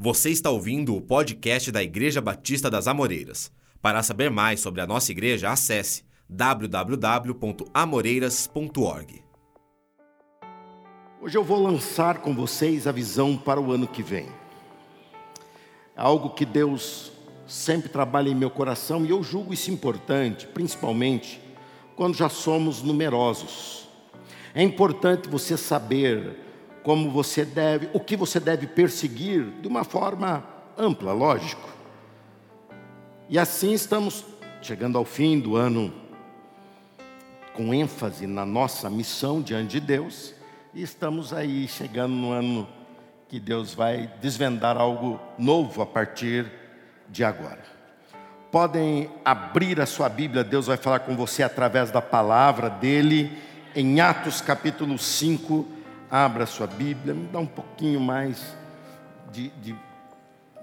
Você está ouvindo o podcast da Igreja Batista das Amoreiras. Para saber mais sobre a nossa igreja, acesse www.amoreiras.org. Hoje eu vou lançar com vocês a visão para o ano que vem. É algo que Deus sempre trabalha em meu coração e eu julgo isso importante, principalmente quando já somos numerosos. É importante você saber como você deve, o que você deve perseguir de uma forma ampla, lógico. E assim estamos chegando ao fim do ano com ênfase na nossa missão diante de Deus, e estamos aí chegando no ano que Deus vai desvendar algo novo a partir de agora. Podem abrir a sua Bíblia, Deus vai falar com você através da palavra dele, em Atos capítulo 5, Abra sua Bíblia, me dá um pouquinho mais de, de,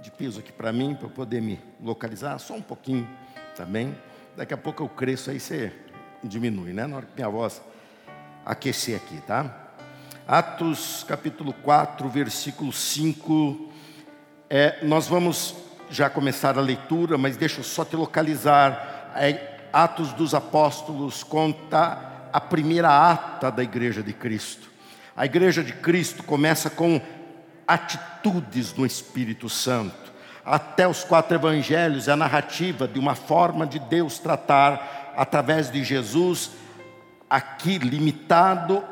de peso aqui para mim, para poder me localizar, só um pouquinho também. Daqui a pouco eu cresço, aí você diminui, né? Na hora que minha voz aquecer aqui, tá? Atos capítulo 4, versículo 5. É, nós vamos já começar a leitura, mas deixa eu só te localizar. É, Atos dos Apóstolos conta a primeira ata da igreja de Cristo. A igreja de Cristo começa com atitudes no Espírito Santo. Até os quatro evangelhos é a narrativa de uma forma de Deus tratar através de Jesus, aqui limitado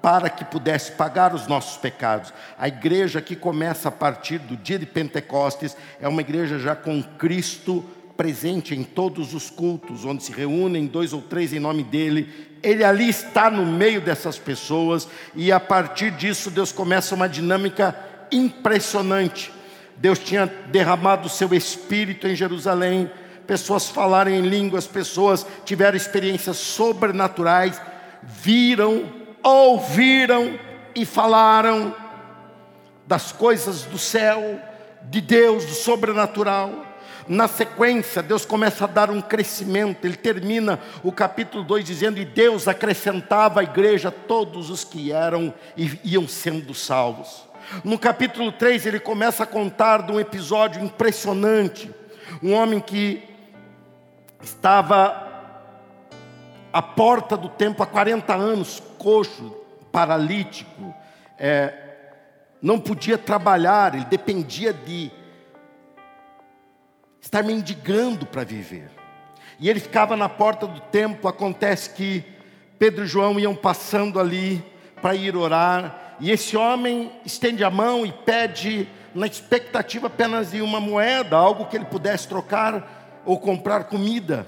para que pudesse pagar os nossos pecados. A igreja que começa a partir do dia de Pentecostes é uma igreja já com Cristo presente em todos os cultos, onde se reúnem dois ou três em nome dele. Ele ali está no meio dessas pessoas, e a partir disso Deus começa uma dinâmica impressionante. Deus tinha derramado o seu espírito em Jerusalém, pessoas falaram em línguas, pessoas tiveram experiências sobrenaturais, viram, ouviram e falaram das coisas do céu, de Deus, do sobrenatural. Na sequência, Deus começa a dar um crescimento. Ele termina o capítulo 2 dizendo: E Deus acrescentava à igreja todos os que eram e iam sendo salvos. No capítulo 3, ele começa a contar de um episódio impressionante. Um homem que estava à porta do templo há 40 anos, coxo, paralítico, é, não podia trabalhar, ele dependia de estar mendigando para viver. E ele ficava na porta do templo. Acontece que Pedro e João iam passando ali para ir orar. E esse homem estende a mão e pede, na expectativa apenas de uma moeda, algo que ele pudesse trocar ou comprar comida.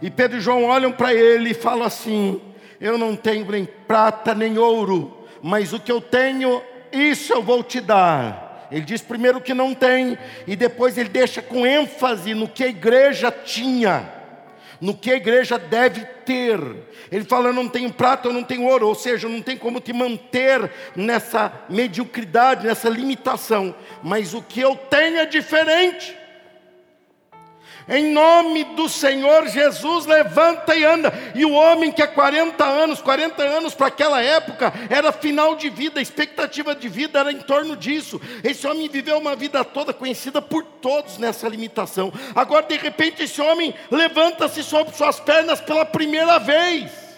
E Pedro e João olham para ele e falam assim: Eu não tenho nem prata nem ouro, mas o que eu tenho, isso eu vou te dar. Ele diz primeiro que não tem, e depois ele deixa com ênfase no que a igreja tinha, no que a igreja deve ter. Ele fala: Eu não tenho prata, eu não tenho ouro, ou seja, não tem como te manter nessa mediocridade, nessa limitação, mas o que eu tenho é diferente. Em nome do Senhor Jesus, levanta e anda. E o homem que há 40 anos, 40 anos para aquela época, era final de vida, expectativa de vida era em torno disso. Esse homem viveu uma vida toda conhecida por todos nessa limitação. Agora, de repente, esse homem levanta-se sobre suas pernas pela primeira vez.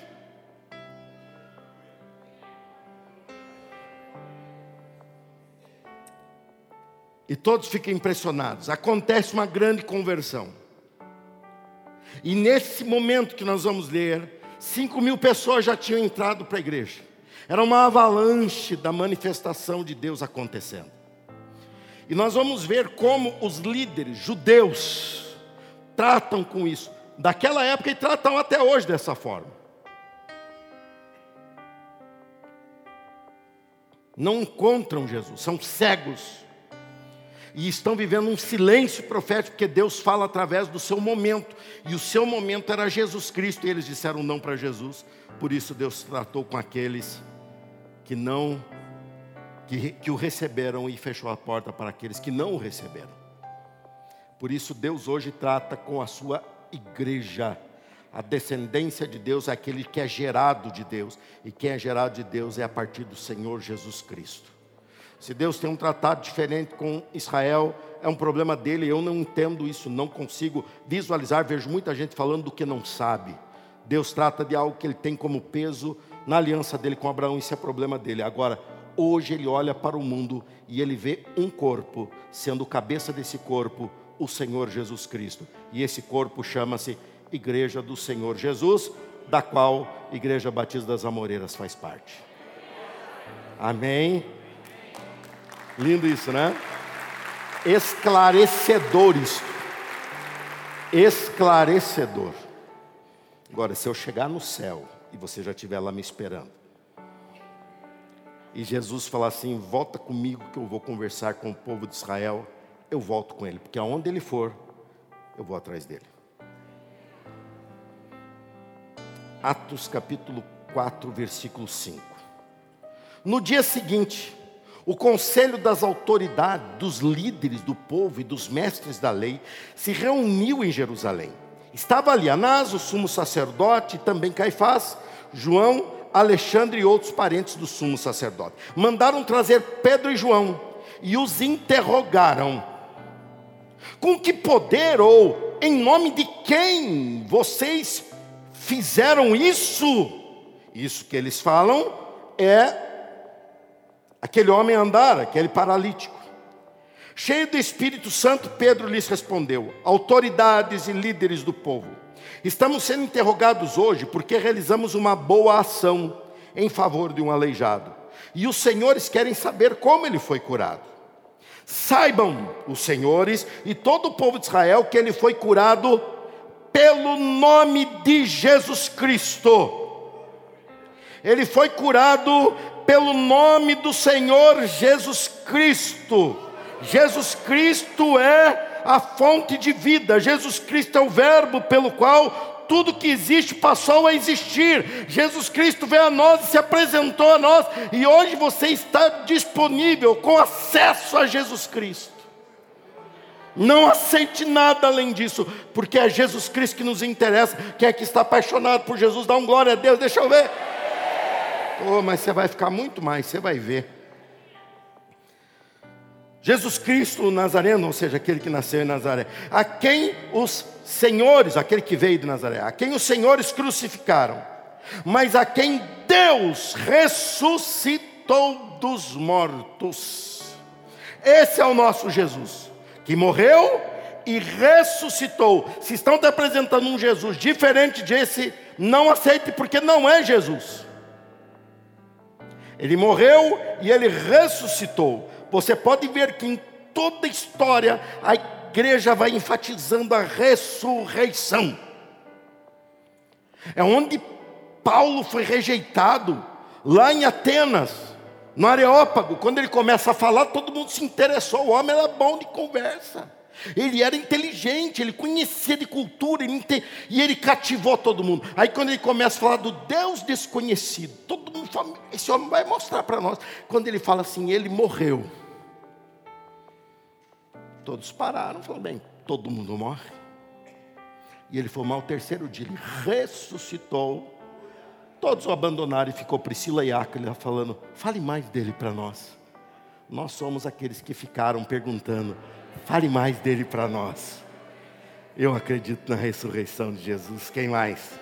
E todos ficam impressionados. Acontece uma grande conversão. E nesse momento que nós vamos ler, 5 mil pessoas já tinham entrado para a igreja. Era uma avalanche da manifestação de Deus acontecendo. E nós vamos ver como os líderes judeus tratam com isso. Daquela época e tratam até hoje dessa forma. Não encontram Jesus, são cegos e estão vivendo um silêncio profético, porque Deus fala através do seu momento, e o seu momento era Jesus Cristo, e eles disseram não para Jesus, por isso Deus tratou com aqueles que não, que, que o receberam e fechou a porta para aqueles que não o receberam. Por isso Deus hoje trata com a sua igreja. A descendência de Deus é aquele que é gerado de Deus, e quem é gerado de Deus é a partir do Senhor Jesus Cristo. Se Deus tem um tratado diferente com Israel, é um problema dele. Eu não entendo isso, não consigo visualizar. Vejo muita gente falando do que não sabe. Deus trata de algo que ele tem como peso na aliança dele com Abraão, isso é problema dele. Agora, hoje ele olha para o mundo e ele vê um corpo, sendo cabeça desse corpo o Senhor Jesus Cristo. E esse corpo chama-se Igreja do Senhor Jesus, da qual Igreja Batista das Amoreiras faz parte. Amém. Lindo isso, né? Esclarecedor isto. Esclarecedor. Agora, se eu chegar no céu e você já estiver lá me esperando, e Jesus falar assim: volta comigo que eu vou conversar com o povo de Israel, eu volto com ele, porque aonde ele for, eu vou atrás dele. Atos capítulo 4, versículo 5. No dia seguinte, o conselho das autoridades, dos líderes do povo e dos mestres da lei se reuniu em Jerusalém. Estava ali Anás, o sumo sacerdote, também Caifás, João, Alexandre e outros parentes do sumo sacerdote. Mandaram trazer Pedro e João e os interrogaram: Com que poder ou em nome de quem vocês fizeram isso? Isso que eles falam é aquele homem andar, aquele paralítico. Cheio do Espírito Santo, Pedro lhes respondeu: autoridades e líderes do povo, estamos sendo interrogados hoje porque realizamos uma boa ação em favor de um aleijado, e os senhores querem saber como ele foi curado. Saibam os senhores e todo o povo de Israel que ele foi curado pelo nome de Jesus Cristo. Ele foi curado pelo nome do Senhor Jesus Cristo. Jesus Cristo é a fonte de vida, Jesus Cristo é o Verbo pelo qual tudo que existe passou a existir. Jesus Cristo veio a nós e se apresentou a nós, e hoje você está disponível com acesso a Jesus Cristo. Não aceite nada além disso, porque é Jesus Cristo que nos interessa. Quem é que está apaixonado por Jesus, dá um glória a Deus, deixa eu ver. Oh, mas você vai ficar muito mais, você vai ver. Jesus Cristo Nazareno, ou seja, aquele que nasceu em Nazaré, a quem os senhores, aquele que veio de Nazaré, a quem os senhores crucificaram, mas a quem Deus ressuscitou dos mortos. Esse é o nosso Jesus, que morreu e ressuscitou. Se estão te apresentando um Jesus diferente desse, não aceite, porque não é Jesus. Ele morreu e ele ressuscitou. Você pode ver que em toda a história a igreja vai enfatizando a ressurreição. É onde Paulo foi rejeitado, lá em Atenas, no Areópago, quando ele começa a falar, todo mundo se interessou. O homem era bom de conversa. Ele era inteligente, ele conhecia de cultura, ele ente... e ele cativou todo mundo. Aí quando ele começa a falar do Deus desconhecido, todo mundo fala, esse homem vai mostrar para nós. Quando ele fala assim, ele morreu. Todos pararam, falaram, bem, todo mundo morre. E ele foi mal o terceiro dia, ele ressuscitou. Todos o abandonaram e ficou Priscila e Áquila falando, fale mais dele para nós. Nós somos aqueles que ficaram perguntando, fale mais dele para nós. Eu acredito na ressurreição de Jesus, quem mais?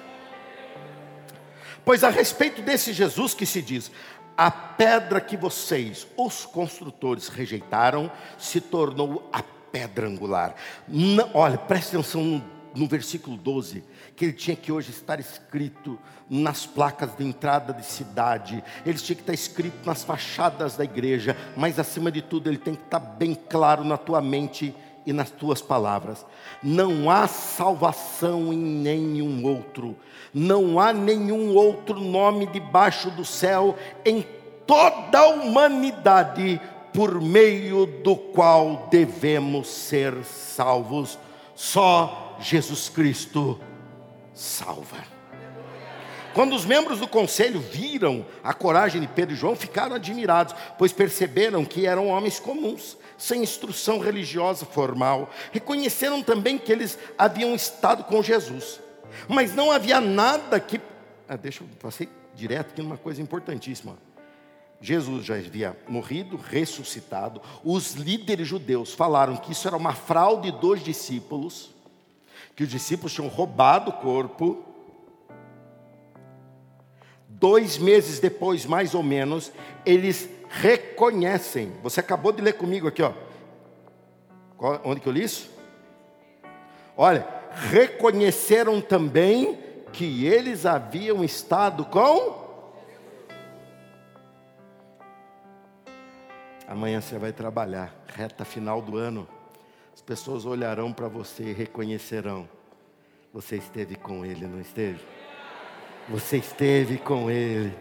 Pois a respeito desse Jesus que se diz, a pedra que vocês, os construtores, rejeitaram, se tornou a pedra angular. Não, olha, preste atenção no, no versículo 12, que ele tinha que hoje estar escrito nas placas de entrada de cidade, ele tinha que estar escrito nas fachadas da igreja, mas acima de tudo, ele tem que estar bem claro na tua mente e nas tuas palavras. Não há salvação em nenhum outro, não há nenhum outro nome debaixo do céu em toda a humanidade por meio do qual devemos ser salvos. Só Jesus Cristo salva. Quando os membros do conselho viram a coragem de Pedro e João, ficaram admirados, pois perceberam que eram homens comuns sem instrução religiosa formal. Reconheceram também que eles haviam estado com Jesus, mas não havia nada que. Ah, deixa eu passei direto aqui numa coisa importantíssima. Jesus já havia morrido, ressuscitado. Os líderes judeus falaram que isso era uma fraude dos discípulos, que os discípulos tinham roubado o corpo. Dois meses depois, mais ou menos, eles reconhecem. Você acabou de ler comigo aqui, ó. Onde que eu li isso? Olha, reconheceram também que eles haviam estado com Amanhã você vai trabalhar, reta final do ano. As pessoas olharão para você e reconhecerão. Você esteve com Ele, não esteve? Você esteve com Ele.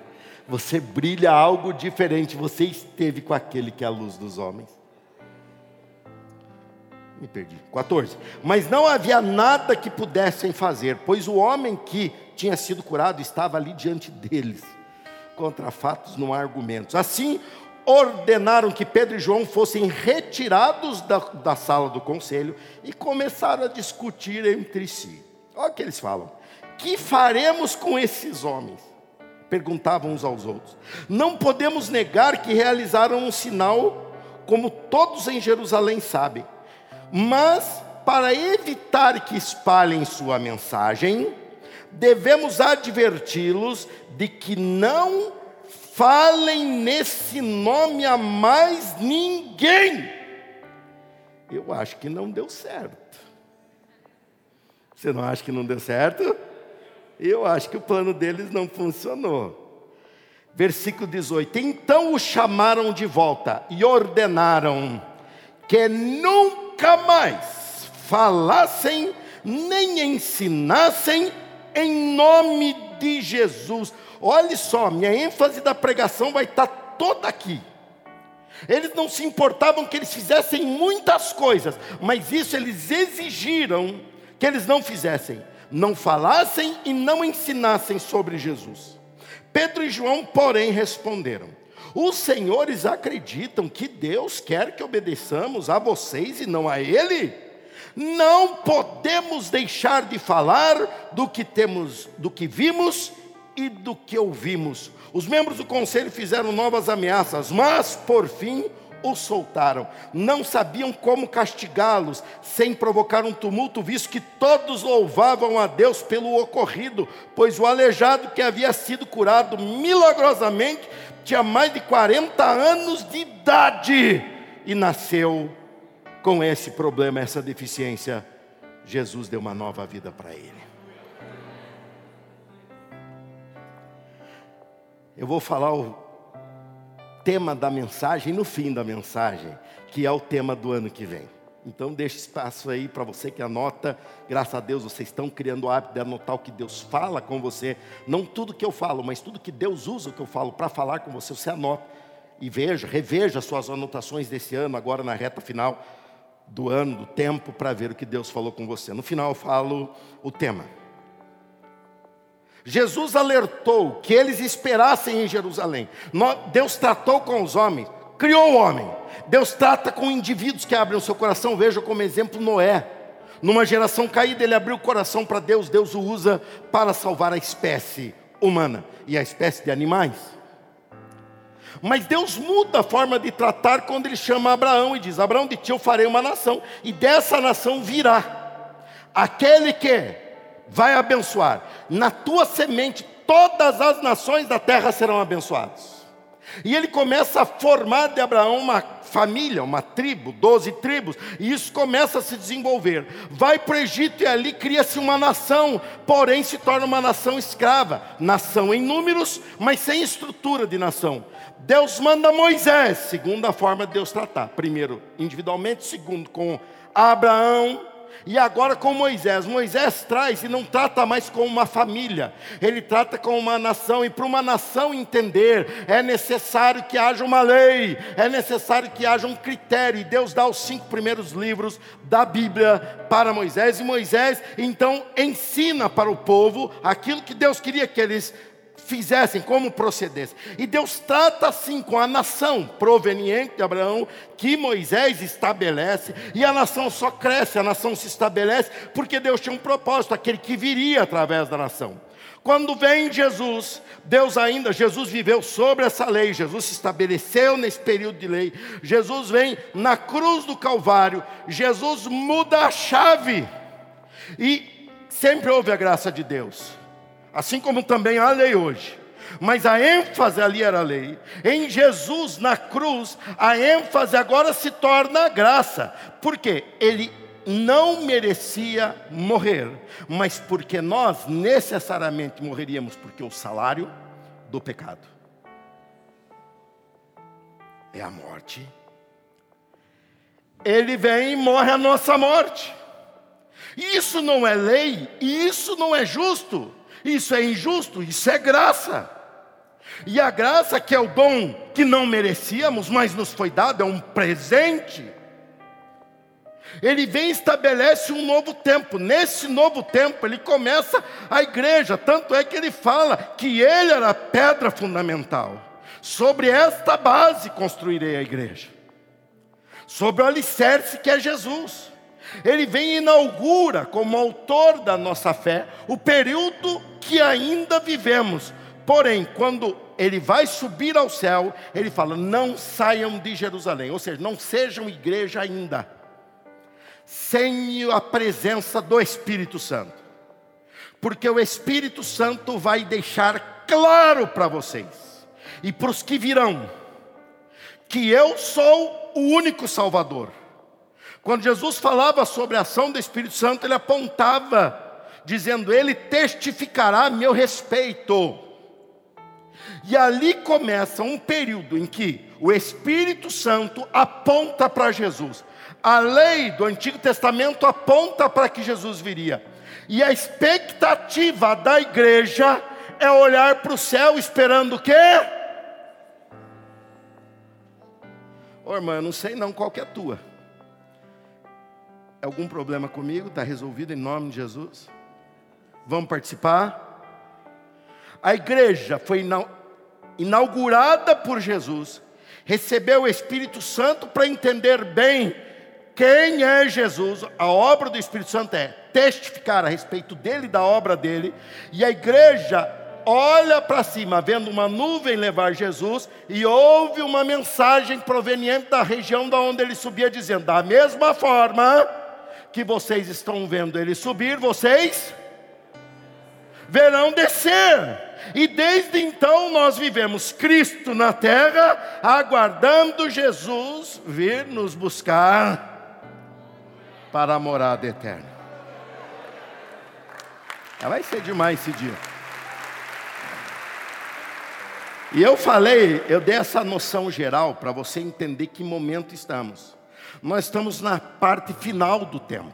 Você brilha algo diferente. Você esteve com aquele que é a luz dos homens. Me perdi. 14. Mas não havia nada que pudessem fazer, pois o homem que tinha sido curado estava ali diante deles. Contra fatos não há argumentos. Assim, ordenaram que Pedro e João fossem retirados da, da sala do conselho e começaram a discutir entre si. Olha o que eles falam: Que faremos com esses homens? Perguntavam uns aos outros. Não podemos negar que realizaram um sinal, como todos em Jerusalém sabem, mas para evitar que espalhem sua mensagem, devemos adverti-los de que não falem nesse nome a mais ninguém. Eu acho que não deu certo. Você não acha que não deu certo? Eu acho que o plano deles não funcionou. Versículo 18: Então o chamaram de volta e ordenaram que nunca mais falassem nem ensinassem em nome de Jesus. Olhe só, minha ênfase da pregação vai estar toda aqui. Eles não se importavam que eles fizessem muitas coisas, mas isso eles exigiram que eles não fizessem, não falassem e não ensinassem sobre Jesus. Pedro e João, porém, responderam: Os senhores acreditam que Deus quer que obedeçamos a vocês e não a Ele? Não podemos deixar de falar do que temos, do que vimos e do que ouvimos. Os membros do conselho fizeram novas ameaças, mas por fim o soltaram. Não sabiam como castigá-los sem provocar um tumulto, visto que todos louvavam a Deus pelo ocorrido, pois o aleijado que havia sido curado milagrosamente tinha mais de 40 anos de idade e nasceu com esse problema, essa deficiência. Jesus deu uma nova vida para ele. eu vou falar o tema da mensagem no fim da mensagem, que é o tema do ano que vem. Então deixe espaço aí para você que anota. Graças a Deus vocês estão criando o hábito de anotar o que Deus fala com você. Não tudo que eu falo, mas tudo que Deus usa o que eu falo para falar com você, você anota. E veja, reveja suas anotações desse ano, agora na reta final do ano, do tempo, para ver o que Deus falou com você. No final eu falo o tema. Jesus alertou que eles esperassem em Jerusalém. Deus tratou com os homens, criou o homem. Deus trata com indivíduos que abrem o seu coração. Veja como exemplo Noé. Numa geração caída, ele abriu o coração para Deus. Deus o usa para salvar a espécie humana e a espécie de animais. Mas Deus muda a forma de tratar quando ele chama Abraão e diz: Abraão, de ti eu farei uma nação, e dessa nação virá aquele que vai abençoar. Na tua semente, todas as nações da terra serão abençoadas. E ele começa a formar de Abraão uma família, uma tribo, doze tribos, e isso começa a se desenvolver. Vai para o Egito e ali cria-se uma nação, porém se torna uma nação escrava, nação em números, mas sem estrutura de nação. Deus manda Moisés, segunda forma de Deus tratar. Primeiro, individualmente, segundo, com Abraão, e agora com Moisés. Moisés traz e não trata mais como uma família, ele trata como uma nação. E para uma nação entender, é necessário que haja uma lei, é necessário que haja um critério. E Deus dá os cinco primeiros livros da Bíblia para Moisés. E Moisés então ensina para o povo aquilo que Deus queria que eles fizessem, como procedessem. E Deus trata assim com a nação proveniente de Abraão, que Moisés estabelece, e a nação só cresce, a nação se estabelece, porque Deus tinha um propósito, aquele que viria através da nação. Quando vem Jesus, Deus ainda, Jesus viveu sobre essa lei, Jesus se estabeleceu nesse período de lei. Jesus vem na cruz do Calvário, Jesus muda a chave. E sempre houve a graça de Deus, assim como também a lei hoje. Mas a ênfase ali era a lei. Em Jesus, na cruz, a ênfase agora se torna a graça. Por quê? Ele não merecia morrer, mas porque nós necessariamente morreríamos, porque o salário do pecado é a morte. Ele vem e morre a nossa morte. Isso não é lei, isso não é justo, isso é injusto, isso é graça. E a graça, que é o dom que não merecíamos, mas nos foi dado, é um presente. Ele vem e estabelece um novo tempo. Nesse novo tempo, ele começa a igreja. Tanto é que ele fala que ele era a pedra fundamental. Sobre esta base construirei a igreja. Sobre o alicerce que é Jesus. Ele vem e inaugura, como autor da nossa fé, o período que ainda vivemos. Porém, quando ele vai subir ao céu, ele fala: não saiam de Jerusalém, ou seja, não sejam igreja ainda sem a presença do Espírito Santo. Porque o Espírito Santo vai deixar claro para vocês e para os que virão que eu sou o único Salvador. Quando Jesus falava sobre a ação do Espírito Santo, ele apontava, dizendo: Ele testificará a meu respeito. E ali começa um período em que o Espírito Santo aponta para Jesus. A lei do Antigo Testamento aponta para que Jesus viria. E a expectativa da igreja é olhar para o céu esperando o quê? Ô irmã, eu não sei não qual que é a tua. Algum problema comigo? Está resolvido em nome de Jesus? Vamos participar? A igreja foi inaugurada por Jesus, recebeu o Espírito Santo para entender bem quem é Jesus? A obra do Espírito Santo é testificar a respeito dele, da obra dele, e a igreja olha para cima, vendo uma nuvem levar Jesus, e ouve uma mensagem proveniente da região da onde ele subia, dizendo: da mesma forma que vocês estão vendo ele subir, vocês verão descer. E desde então nós vivemos Cristo na terra, aguardando Jesus vir nos buscar para a morada eterna. Vai ser demais esse dia. E eu falei, eu dei essa noção geral para você entender que momento estamos. Nós estamos na parte final do tempo.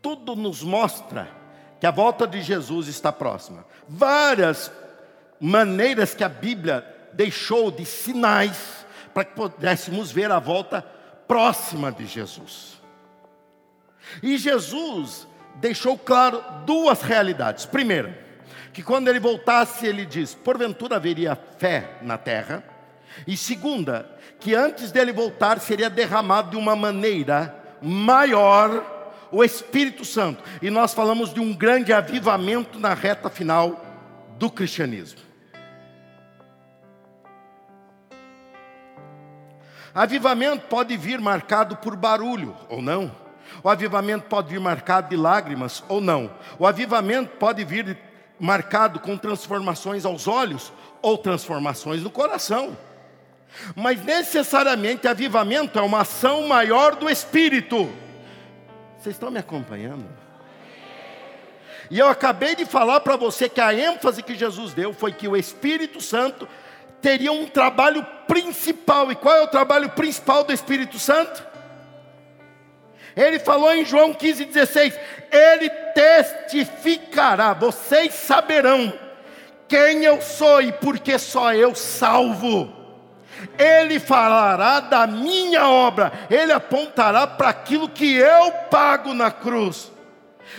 Tudo nos mostra que a volta de Jesus está próxima. Várias maneiras que a Bíblia deixou de sinais para que pudéssemos ver a volta próxima de Jesus. E Jesus deixou claro duas realidades. Primeira, que quando ele voltasse, ele diz: porventura haveria fé na terra. E segunda, que antes dele voltar seria derramado de uma maneira maior o Espírito Santo. E nós falamos de um grande avivamento na reta final do cristianismo. Avivamento pode vir marcado por barulho ou não. O avivamento pode vir marcado de lágrimas ou não. O avivamento pode vir marcado com transformações aos olhos ou transformações no coração. Mas necessariamente avivamento é uma ação maior do Espírito. Vocês estão me acompanhando? E eu acabei de falar para você que a ênfase que Jesus deu foi que o Espírito Santo teria um trabalho principal. E qual é o trabalho principal do Espírito Santo? Ele falou em João 15,16: Ele testificará, vocês saberão quem eu sou e porque só eu salvo. Ele falará da minha obra, ele apontará para aquilo que eu pago na cruz.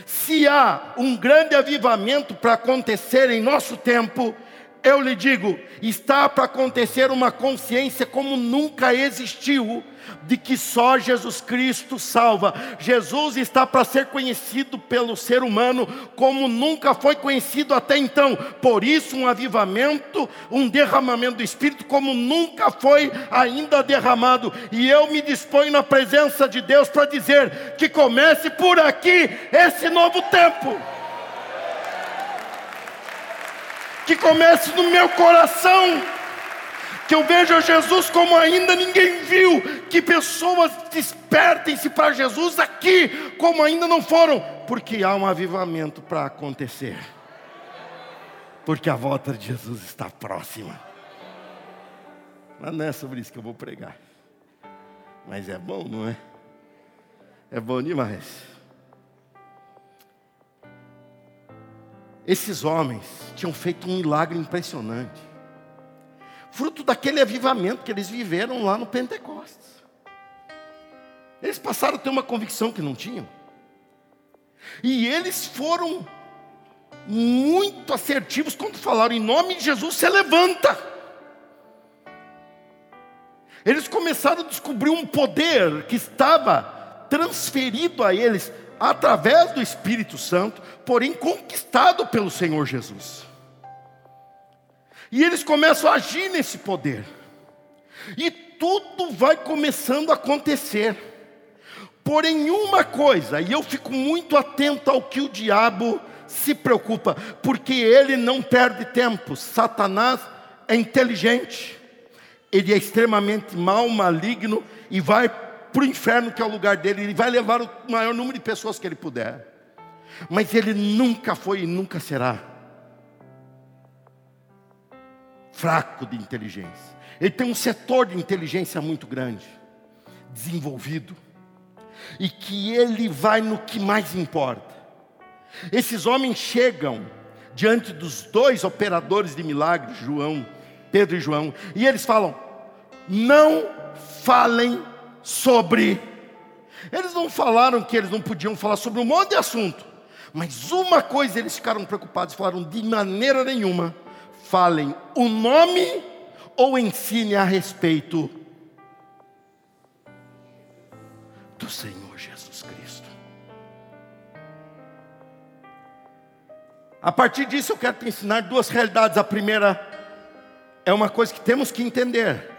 Se há um grande avivamento para acontecer em nosso tempo, eu lhe digo, está para acontecer uma consciência como nunca existiu de que só Jesus Cristo salva. Jesus está para ser conhecido pelo ser humano como nunca foi conhecido até então. Por isso, um avivamento, um derramamento do Espírito como nunca foi ainda derramado. E eu me disponho na presença de Deus para dizer que comece por aqui esse novo tempo. Que comece no meu coração que eu veja Jesus como ainda ninguém viu, que pessoas despertem-se para Jesus aqui, como ainda não foram, porque há um avivamento para acontecer, porque a volta de Jesus está próxima. Mas não é sobre isso que eu vou pregar, mas é bom, não é? É bom demais. Esses homens tinham feito um milagre impressionante fruto daquele avivamento que eles viveram lá no Pentecostes. Eles passaram a ter uma convicção que não tinham. E eles foram muito assertivos quando falaram em nome de Jesus, se levanta. Eles começaram a descobrir um poder que estava transferido a eles através do Espírito Santo, porém conquistado pelo Senhor Jesus. E eles começam a agir nesse poder. E tudo vai começando a acontecer. Porém, uma coisa, e eu fico muito atento ao que o diabo se preocupa, porque ele não perde tempo. Satanás é inteligente, ele é extremamente mal, maligno e vai para o inferno, que é o lugar dele, ele vai levar o maior número de pessoas que ele puder. Mas ele nunca foi e nunca será fraco de inteligência. Ele tem um setor de inteligência muito grande, desenvolvido, e que ele vai no que mais importa. Esses homens chegam diante dos dois operadores de milagres, João, Pedro e João, e eles falam: não falem sobre. Eles não falaram que eles não podiam falar sobre um monte de assunto, mas uma coisa eles ficaram preocupados, falaram de maneira nenhuma falem o nome ou ensine a respeito do Senhor Jesus Cristo. A partir disso, eu quero te ensinar duas realidades. A primeira é uma coisa que temos que entender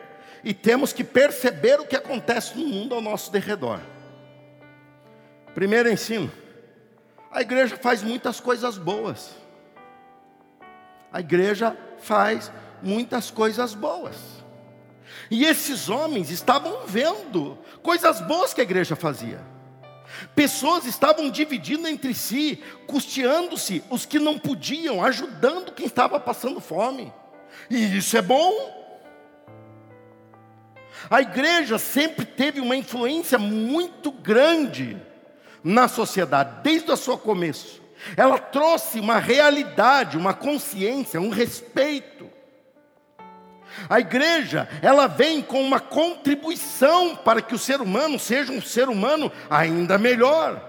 e temos que perceber o que acontece no mundo ao nosso derredor. Primeiro ensino: a igreja faz muitas coisas boas. A igreja faz muitas coisas boas. E esses homens estavam vendo coisas boas que a igreja fazia. Pessoas estavam dividindo entre si, custeando-se os que não podiam, ajudando quem estava passando fome. E isso é bom. A igreja sempre teve uma influência muito grande na sociedade, desde o seu começo. Ela trouxe uma realidade, uma consciência, um respeito. A igreja, ela vem com uma contribuição para que o ser humano seja um ser humano ainda melhor.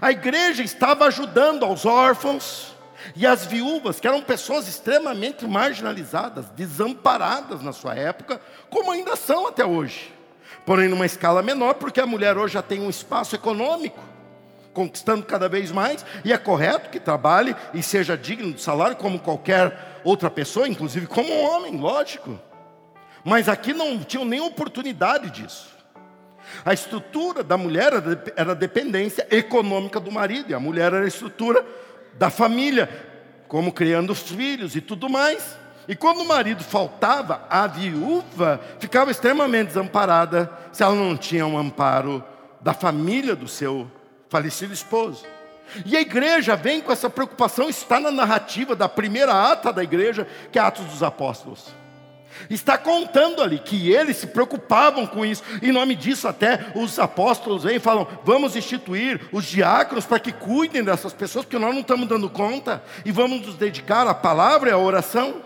A igreja estava ajudando aos órfãos e às viúvas, que eram pessoas extremamente marginalizadas, desamparadas na sua época, como ainda são até hoje. Porém, numa escala menor, porque a mulher hoje já tem um espaço econômico conquistando cada vez mais, e é correto que trabalhe e seja digno de salário como qualquer outra pessoa, inclusive como um homem, lógico. Mas aqui não tinham nem oportunidade disso. A estrutura da mulher era a dependência econômica do marido, e a mulher era a estrutura da família, como criando os filhos e tudo mais. E quando o marido faltava, a viúva ficava extremamente desamparada se ela não tinha um amparo da família do seu falecido esposo. E a igreja vem com essa preocupação, está na narrativa da primeira ata da igreja, que é Atos dos Apóstolos. Está contando ali que eles se preocupavam com isso, em nome disso, até os apóstolos vêm e falam: vamos instituir os diáconos para que cuidem dessas pessoas, porque nós não estamos dando conta, e vamos nos dedicar à palavra e à oração.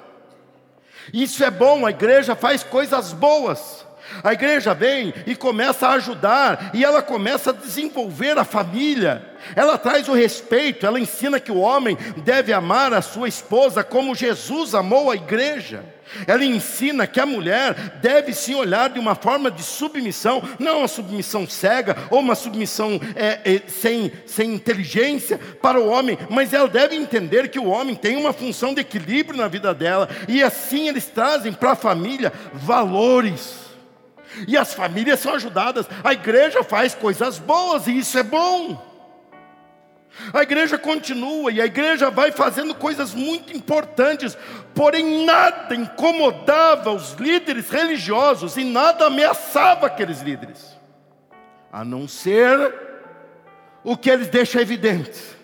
Isso é bom, a igreja faz coisas boas, A igreja vem e começa a ajudar, e ela começa a desenvolver a família. Ela traz o respeito, ela ensina que o homem deve amar a sua esposa como Jesus amou a igreja. Ela ensina que a mulher deve se olhar de uma forma de submissão, não uma submissão cega ou uma submissão é, é, sem, sem inteligência para o homem, mas ela deve entender que o homem tem uma função de equilíbrio na vida dela, e assim eles trazem para a família valores. E as famílias são ajudadas. A igreja faz coisas boas e isso é bom. A igreja continua e a igreja vai fazendo coisas muito importantes, porém nada incomodava os líderes religiosos e nada ameaçava aqueles líderes, a não ser o que eles deixam evidente.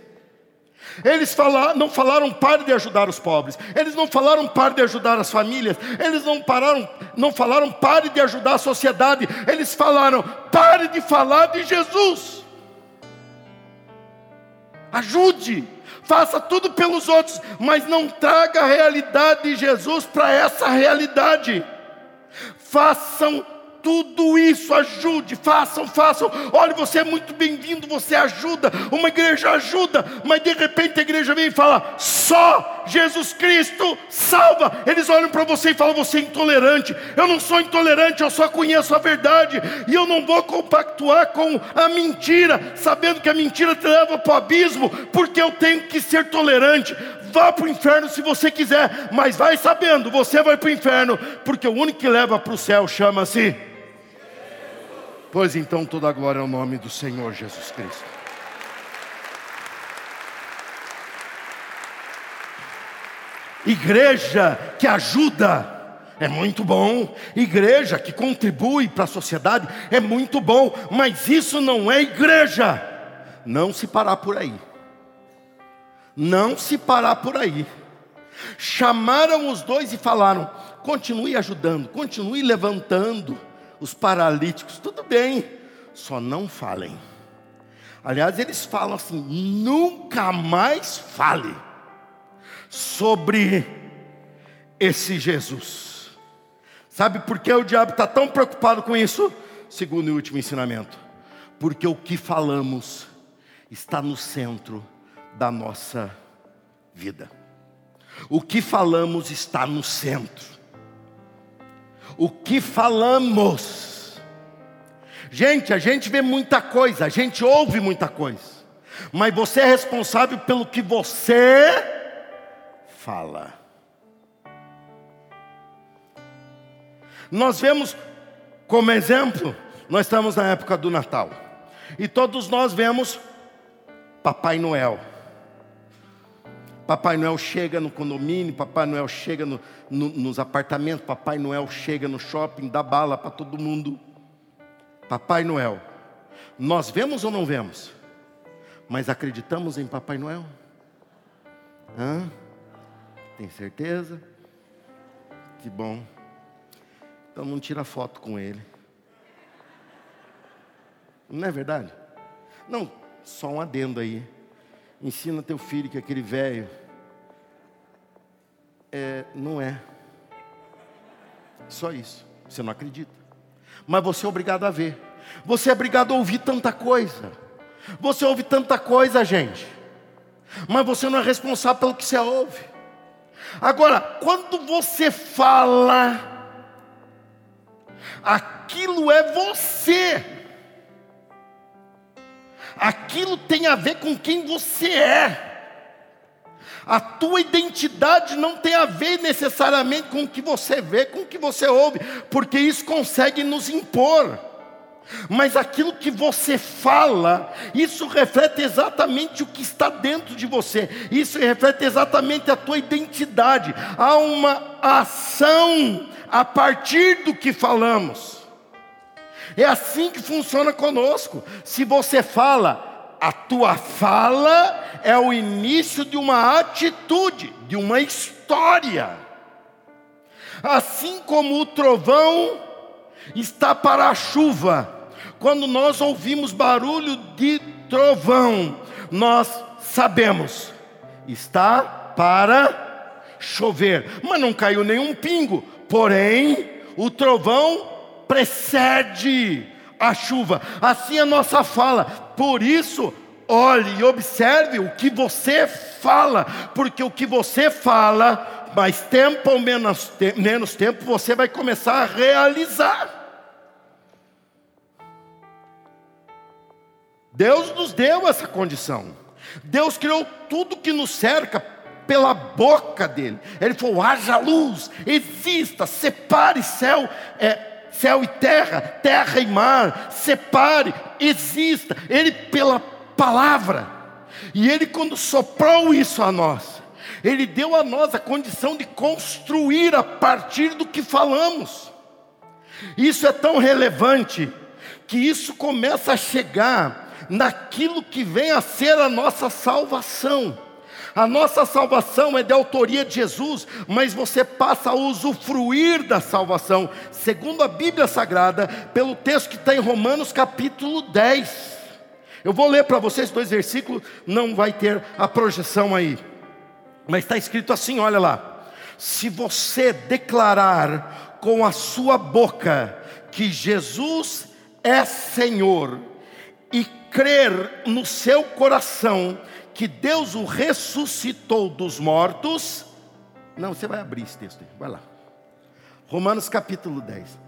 Eles não falaram pare de ajudar os pobres. Eles não falaram pare de ajudar as famílias. Eles não pararam, não falaram pare de ajudar a sociedade. Eles falaram pare de falar de Jesus. Ajude, faça tudo pelos outros, mas não traga a realidade de Jesus para essa realidade. Façam tudo isso ajude, façam, façam. Olha, você é muito bem-vindo, você ajuda, uma igreja ajuda, mas de repente a igreja vem e fala: só Jesus Cristo salva. Eles olham para você e falam: você é intolerante. Eu não sou intolerante, eu só conheço a verdade, e eu não vou compactuar com a mentira, sabendo que a mentira te leva para o abismo, porque eu tenho que ser tolerante vá para o inferno se você quiser, mas vai sabendo, você vai para o inferno, porque o único que leva para o céu chama-se Pois então toda a glória ao nome do Senhor Jesus Cristo. Igreja que ajuda é muito bom, igreja que contribui para a sociedade é muito bom, mas isso não é igreja. Não se parar por aí. Não se parar por aí. Chamaram os dois e falaram: continue ajudando, continue levantando os paralíticos, tudo bem, só não falem. Aliás, eles falam assim: nunca mais fale sobre esse Jesus. Sabe por que o diabo está tão preocupado com isso? Segundo e último ensinamento: porque o que falamos está no centro da nossa vida. O que falamos está no centro o que falamos. Gente, a gente vê muita coisa, a gente ouve muita coisa, mas você é responsável pelo que você fala. Nós vemos como exemplo, nós estamos na época do Natal, e todos nós vemos Papai Noel. Papai Noel chega no condomínio, Papai Noel chega no, no, nos apartamentos, Papai Noel chega no shopping, dá bala para todo mundo. Papai Noel. Nós vemos ou não vemos? Mas acreditamos em Papai Noel? Hã? Tem certeza? Que bom. Então não tira foto com ele. Não é verdade? Não, só um adendo aí. Ensina teu filho que aquele velho é, não é. Só isso. Você não acredita. Mas você é obrigado a ver. Você é obrigado a ouvir tanta coisa. Você ouve tanta coisa, gente. Mas você não é responsável pelo que você ouve. Agora, quando você fala, aquilo é você aquilo tem a ver com quem você é. A tua identidade não tem a ver necessariamente com o que você vê, com o que você ouve, porque isso consegue nos impor. Mas aquilo que você fala, isso reflete exatamente o que está dentro de você, isso reflete exatamente a tua identidade. Há uma ação a partir do que falamos. É assim que funciona conosco. Se você fala, a tua fala é o início de uma atitude, de uma história. Assim como o trovão está para a chuva, quando nós ouvimos barulho de trovão, nós sabemos, está para chover, mas não caiu nenhum pingo, porém o trovão precede a chuva. Assim a nossa fala. Por isso, olhe e observe o que você fala, porque o que você fala, mais tempo ou menos, menos tempo, você vai começar a realizar. Deus nos deu essa condição. Deus criou tudo que nos cerca pela boca dele. Ele falou: haja luz, exista, separe céu, é, céu e terra, terra e mar, separe, exista. Ele pela palavra. E ele quando soprou isso a nós, ele deu a nós a condição de construir a partir do que falamos. Isso é tão relevante que isso começa a chegar naquilo que vem a ser a nossa salvação. A nossa salvação é de autoria de Jesus, mas você passa a usufruir da salvação, segundo a Bíblia Sagrada, pelo texto que está em Romanos capítulo 10. Eu vou ler para vocês dois versículos, não vai ter a projeção aí, mas está escrito assim: olha lá. Se você declarar com a sua boca que Jesus é Senhor, e crer no seu coração que Deus o ressuscitou dos mortos. Não, você vai abrir esse texto aí, vai lá. Romanos capítulo 10.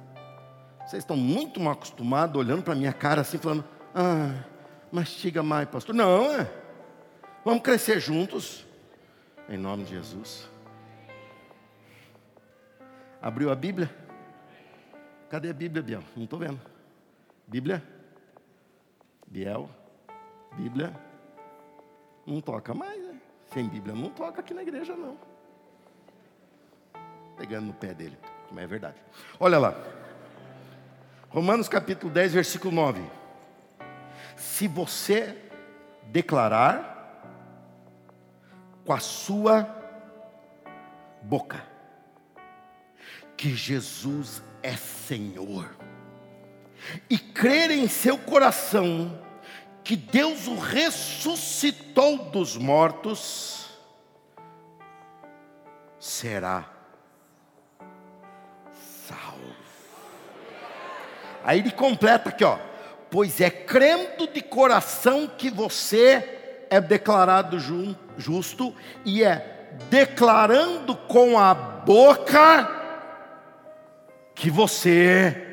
Vocês estão muito mal acostumados olhando para minha cara assim, falando: Ah, mastiga mais, pastor. Não, é. Vamos crescer juntos. Em nome de Jesus. Abriu a Bíblia? Cadê a Bíblia, Biel? Não estou vendo. Bíblia? Biel? Bíblia? Não toca mais, né? Sem Bíblia não toca aqui na igreja, não. Pegando no pé dele, mas é verdade. Olha lá. Romanos capítulo 10, versículo 9. Se você declarar com a sua boca que Jesus é Senhor e crer em seu coração que Deus o ressuscitou dos mortos, será salvo. Aí ele completa aqui, ó. Pois é crendo de coração que você é declarado justo, e é declarando com a boca que você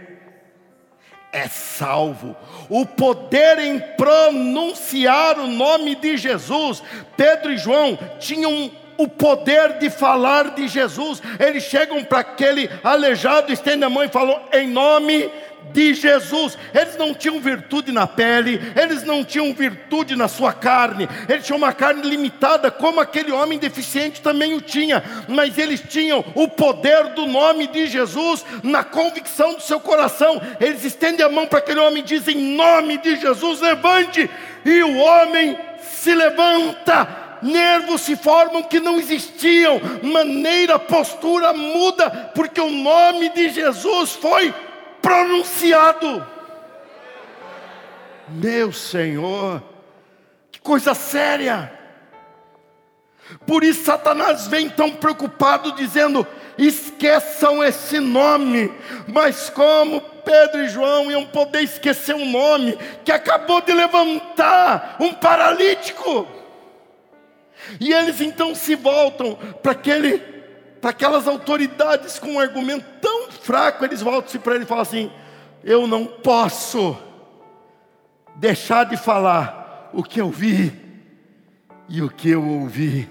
é salvo. O poder em pronunciar o nome de Jesus. Pedro e João tinham o poder de falar de Jesus. Eles chegam para aquele aleijado, estende a mão e falam: em nome de Jesus. Eles não tinham virtude na pele, eles não tinham virtude na sua carne, eles tinham uma carne limitada, como aquele homem deficiente também o tinha, mas eles tinham o poder do nome de Jesus na convicção do seu coração. Eles estendem a mão para aquele homem e dizem: em nome de Jesus, levante, e o homem se levanta nervos se formam que não existiam, maneira, postura muda, porque o nome de Jesus foi pronunciado. Meu Senhor, que coisa séria. Por isso Satanás vem tão preocupado, dizendo: esqueçam esse nome. Mas como Pedro e João iam poder esquecer um nome que acabou de levantar um paralítico? E eles então se voltam para aquele para aquelas autoridades com um argumento tão fraco, eles voltam-se para ele e falam assim: Eu não posso deixar de falar o que eu vi e o que eu ouvi.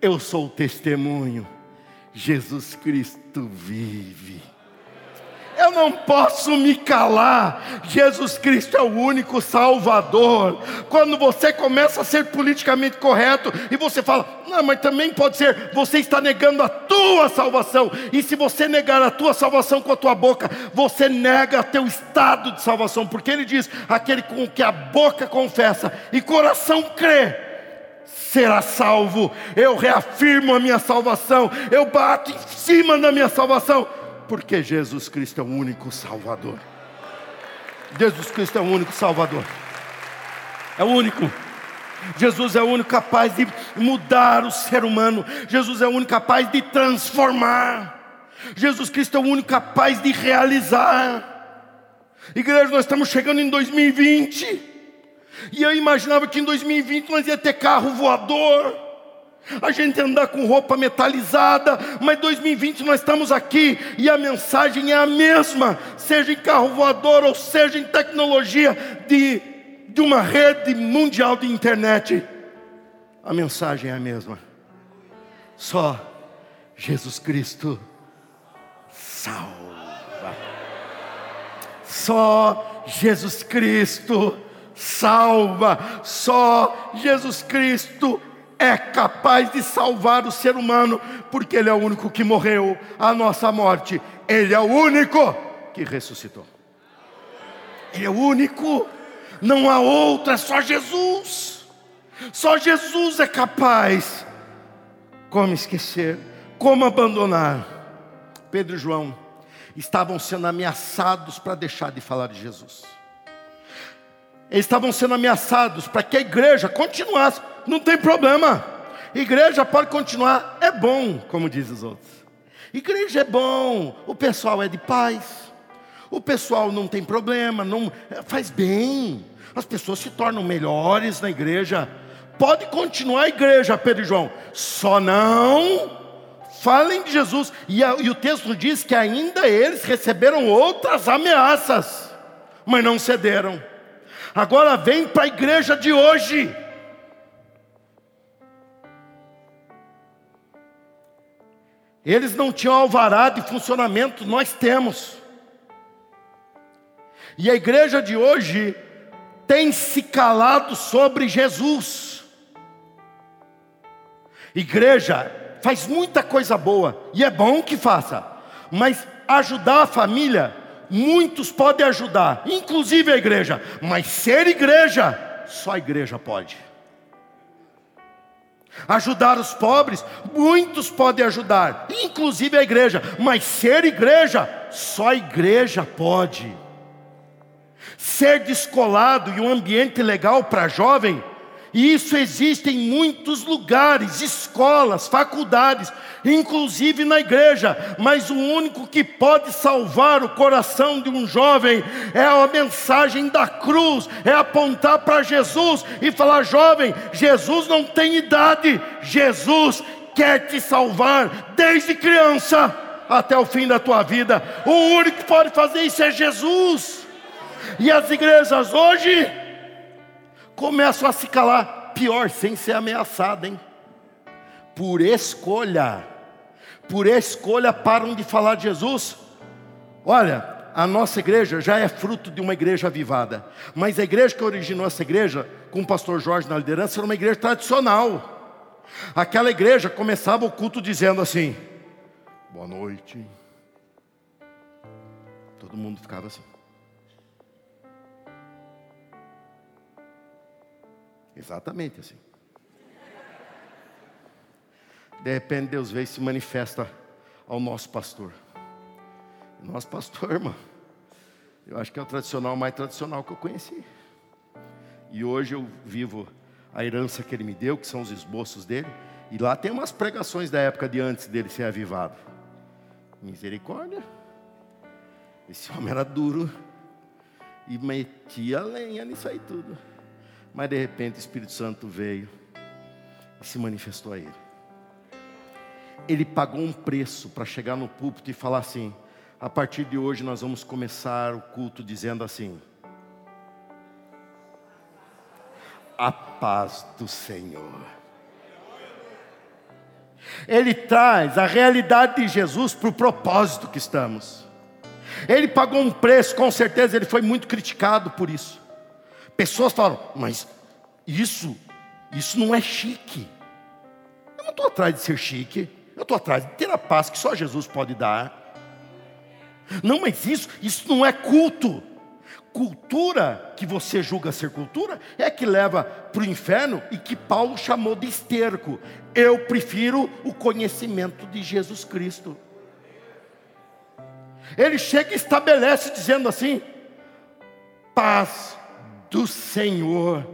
Eu sou o testemunho. Jesus Cristo vive. Eu não posso me calar. Jesus Cristo é o único Salvador. Quando você começa a ser politicamente correto e você fala, não, mas também pode ser, você está negando a tua salvação. E se você negar a tua salvação com a tua boca, você nega teu estado de salvação, porque ele diz: aquele com que a boca confessa e coração crê será salvo. Eu reafirmo a minha salvação, eu bato em cima da minha salvação porque Jesus Cristo é o único Salvador. Jesus Cristo é o único Salvador. É o único. Jesus é o único capaz de mudar o ser humano. Jesus é o único capaz de transformar. Jesus Cristo é o único capaz de realizar. Igreja, nós estamos chegando em 2020. E eu imaginava que em 2020 nós ia ter carro voador a gente andar com roupa metalizada, mas 2020 nós estamos aqui e a mensagem é a mesma, seja em carro voador ou seja em tecnologia de, de uma rede mundial de internet, a mensagem é a mesma. Só Jesus Cristo salva. Só Jesus Cristo salva. Só Jesus Cristo é capaz de salvar o ser humano, porque Ele é o único que morreu a nossa morte, Ele é o único que ressuscitou. Ele é o único, não há outro, é só Jesus. Só Jesus é capaz. Como esquecer? Como abandonar? Pedro e João estavam sendo ameaçados para deixar de falar de Jesus. Eles estavam sendo ameaçados para que a igreja continuasse não tem problema. Igreja pode continuar, é bom, como diz os outros. Igreja é bom, o pessoal é de paz, o pessoal não tem problema, não faz bem, as pessoas se tornam melhores na igreja. Pode continuar a igreja, Pedro e João, só não falem de Jesus. E, a, e o texto diz que ainda eles receberam outras ameaças, mas não cederam. Agora vem para a igreja de hoje. Eles não tinham alvará de funcionamento, nós temos. E a igreja de hoje tem se calado sobre Jesus. Igreja faz muita coisa boa, e é bom que faça, mas ajudar a família, muitos podem ajudar, inclusive a igreja, mas ser igreja, só a igreja pode. Ajudar os pobres, muitos podem ajudar, inclusive a igreja, mas ser igreja, só a igreja pode. Ser descolado e um ambiente legal para jovem, e isso existe em muitos lugares, escolas, faculdades, inclusive na igreja. Mas o único que pode salvar o coração de um jovem é a mensagem da cruz, é apontar para Jesus e falar: jovem, Jesus não tem idade, Jesus quer te salvar desde criança até o fim da tua vida. O único que pode fazer isso é Jesus. E as igrejas hoje começam a se calar, pior, sem ser ameaçada, hein? Por escolha, por escolha param de falar de Jesus. Olha, a nossa igreja já é fruto de uma igreja avivada, mas a igreja que originou essa igreja, com o pastor Jorge na liderança, era uma igreja tradicional. Aquela igreja começava o culto dizendo assim: Boa noite. Todo mundo ficava assim. Exatamente assim. De repente Deus veio e se manifesta ao nosso pastor. Nosso pastor, irmão, eu acho que é o tradicional mais tradicional que eu conheci. E hoje eu vivo a herança que ele me deu, que são os esboços dele. E lá tem umas pregações da época de antes dele ser avivado. Misericórdia. Esse homem era duro e metia lenha nisso aí tudo. Mas de repente o Espírito Santo veio e se manifestou a ele. Ele pagou um preço para chegar no púlpito e falar assim: a partir de hoje nós vamos começar o culto dizendo assim: A paz do Senhor. Ele traz a realidade de Jesus para o propósito que estamos. Ele pagou um preço, com certeza ele foi muito criticado por isso. Pessoas falam, mas isso, isso não é chique. Eu não estou atrás de ser chique, eu estou atrás de ter a paz que só Jesus pode dar. Não, mas isso, isso não é culto. Cultura que você julga ser cultura é que leva para o inferno e que Paulo chamou de esterco. Eu prefiro o conhecimento de Jesus Cristo. Ele chega e estabelece dizendo assim: paz do Senhor.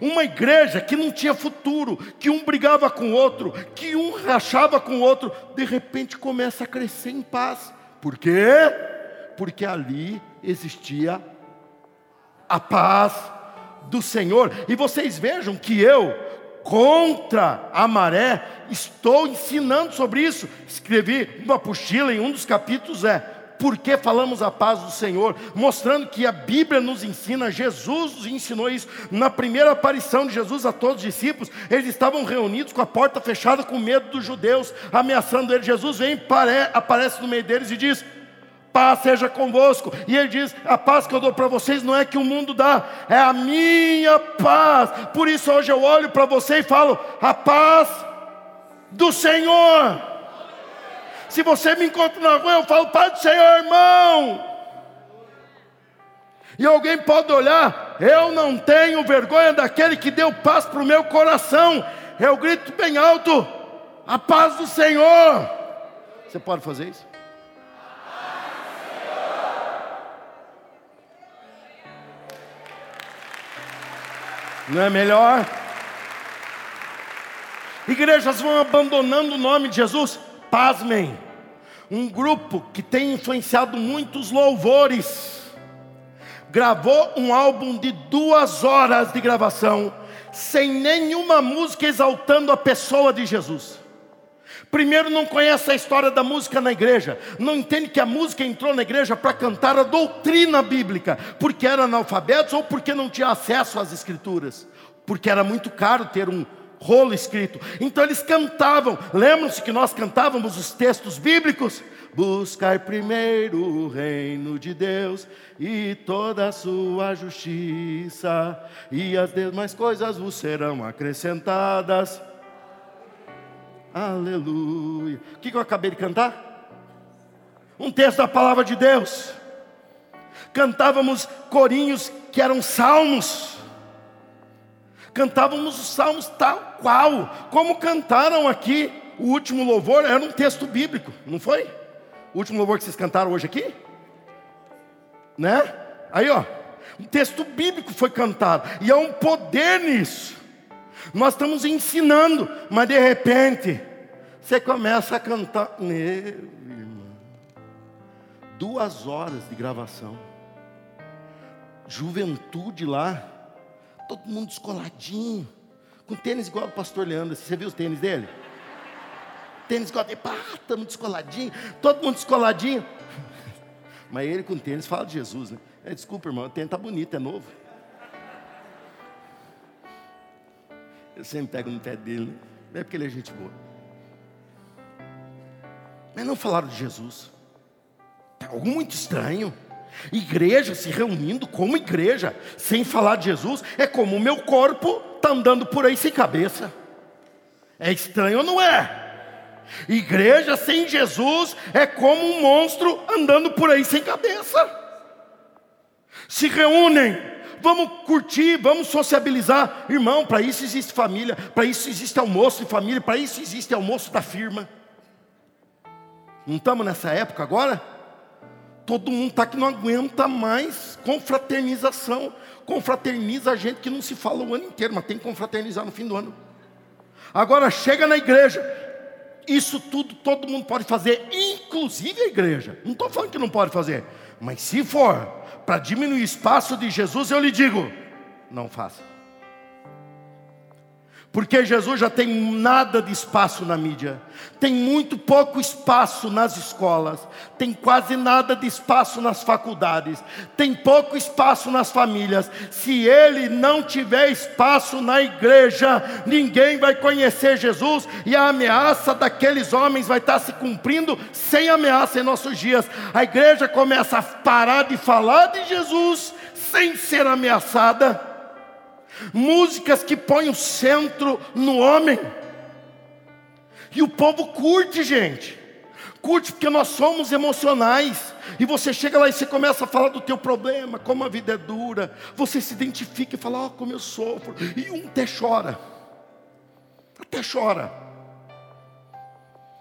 Uma igreja que não tinha futuro, que um brigava com o outro, que um rachava com o outro, de repente começa a crescer em paz. Por quê? Porque ali existia a paz do Senhor. E vocês vejam que eu, contra a maré, estou ensinando sobre isso. Escrevi uma apostila em um dos capítulos é por que falamos a paz do Senhor, mostrando que a Bíblia nos ensina, Jesus nos ensinou isso. Na primeira aparição de Jesus a todos os discípulos, eles estavam reunidos com a porta fechada, com medo dos judeus, ameaçando ele. Jesus vem, aparece no meio deles e diz: Paz seja convosco. E ele diz: A paz que eu dou para vocês não é que o mundo dá, é a minha paz. Por isso hoje eu olho para você e falo: A paz do Senhor. Se você me encontra na rua, eu falo: Paz do Senhor, irmão. E alguém pode olhar, eu não tenho vergonha daquele que deu paz para o meu coração. Eu grito bem alto: A paz do Senhor. Você pode fazer isso? Não é melhor? Igrejas vão abandonando o nome de Jesus. Pasmem. Um grupo que tem influenciado muitos louvores gravou um álbum de duas horas de gravação, sem nenhuma música exaltando a pessoa de Jesus. Primeiro, não conhece a história da música na igreja, não entende que a música entrou na igreja para cantar a doutrina bíblica, porque eram analfabetos ou porque não tinha acesso às escrituras, porque era muito caro ter um rolo escrito. Então eles cantavam. Lembram-se que nós cantávamos os textos bíblicos? Buscai primeiro o reino de Deus e toda a sua justiça, e as demais coisas vos serão acrescentadas. Aleluia. O que eu acabei de cantar? Um texto da palavra de Deus. Cantávamos corinhos que eram salmos. Cantávamos os salmos tal qual, como cantaram aqui. O último louvor era um texto bíblico, não foi? O último louvor que vocês cantaram hoje aqui? Né? Aí, ó, um texto bíblico foi cantado, e há um poder nisso. Nós estamos ensinando, mas de repente, você começa a cantar. Meu irmão. Duas horas de gravação. Juventude lá, todo mundo descoladinho, com tênis igual o pastor Leandro. Você viu os tênis dele? Tênis igual pá, estamos descoladinho, todo mundo descoladinho. Mas ele com tênis fala de Jesus, né? É, desculpa, irmão, o tênis está bonito, é novo. Eu sempre pego no pé dele, né? é porque ele é gente boa. Mas não falaram de Jesus. É algo muito estranho. Igreja se reunindo como igreja, sem falar de Jesus, é como o meu corpo está andando por aí sem cabeça. É estranho ou não é? Igreja sem Jesus é como um monstro andando por aí sem cabeça. Se reúnem, vamos curtir, vamos sociabilizar. Irmão, para isso existe família, para isso existe almoço de família, para isso existe almoço da firma. Não estamos nessa época agora? Todo mundo está que não aguenta mais confraternização. Confraterniza a gente que não se fala o ano inteiro, mas tem que confraternizar no fim do ano. Agora chega na igreja, isso tudo todo mundo pode fazer, inclusive a igreja. Não estou falando que não pode fazer, mas se for para diminuir o espaço de Jesus, eu lhe digo: não faça. Porque Jesus já tem nada de espaço na mídia, tem muito pouco espaço nas escolas, tem quase nada de espaço nas faculdades, tem pouco espaço nas famílias. Se ele não tiver espaço na igreja, ninguém vai conhecer Jesus e a ameaça daqueles homens vai estar se cumprindo sem ameaça em nossos dias. A igreja começa a parar de falar de Jesus sem ser ameaçada músicas que põem o centro no homem. E o povo curte, gente. Curte porque nós somos emocionais. E você chega lá e você começa a falar do teu problema, como a vida é dura. Você se identifica e fala, oh, como eu sofro. E um até chora. Até chora.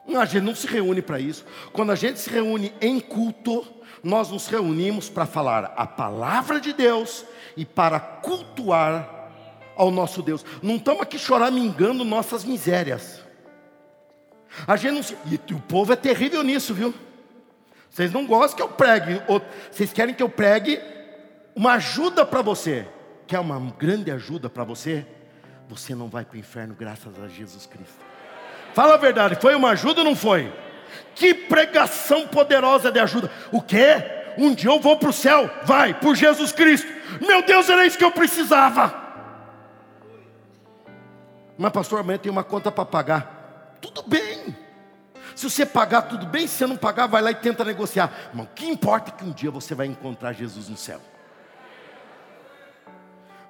A gente não se reúne para isso. Quando a gente se reúne em culto, nós nos reunimos para falar a palavra de Deus e para cultuar ao nosso Deus. Não estamos aqui choramingando nossas misérias. A gente não se... E o povo é terrível nisso, viu? Vocês não gostam que eu pregue, vocês querem que eu pregue uma ajuda para você. Quer uma grande ajuda para você? Você não vai para o inferno graças a Jesus Cristo. Fala a verdade, foi uma ajuda ou não foi? Que pregação poderosa de ajuda. O quê? Um dia eu vou para o céu. Vai, por Jesus Cristo. Meu Deus, era isso que eu precisava. Mas, pastor, amanhã tem uma conta para pagar. Tudo bem. Se você pagar, tudo bem. Se você não pagar, vai lá e tenta negociar. Mas o que importa é que um dia você vai encontrar Jesus no céu.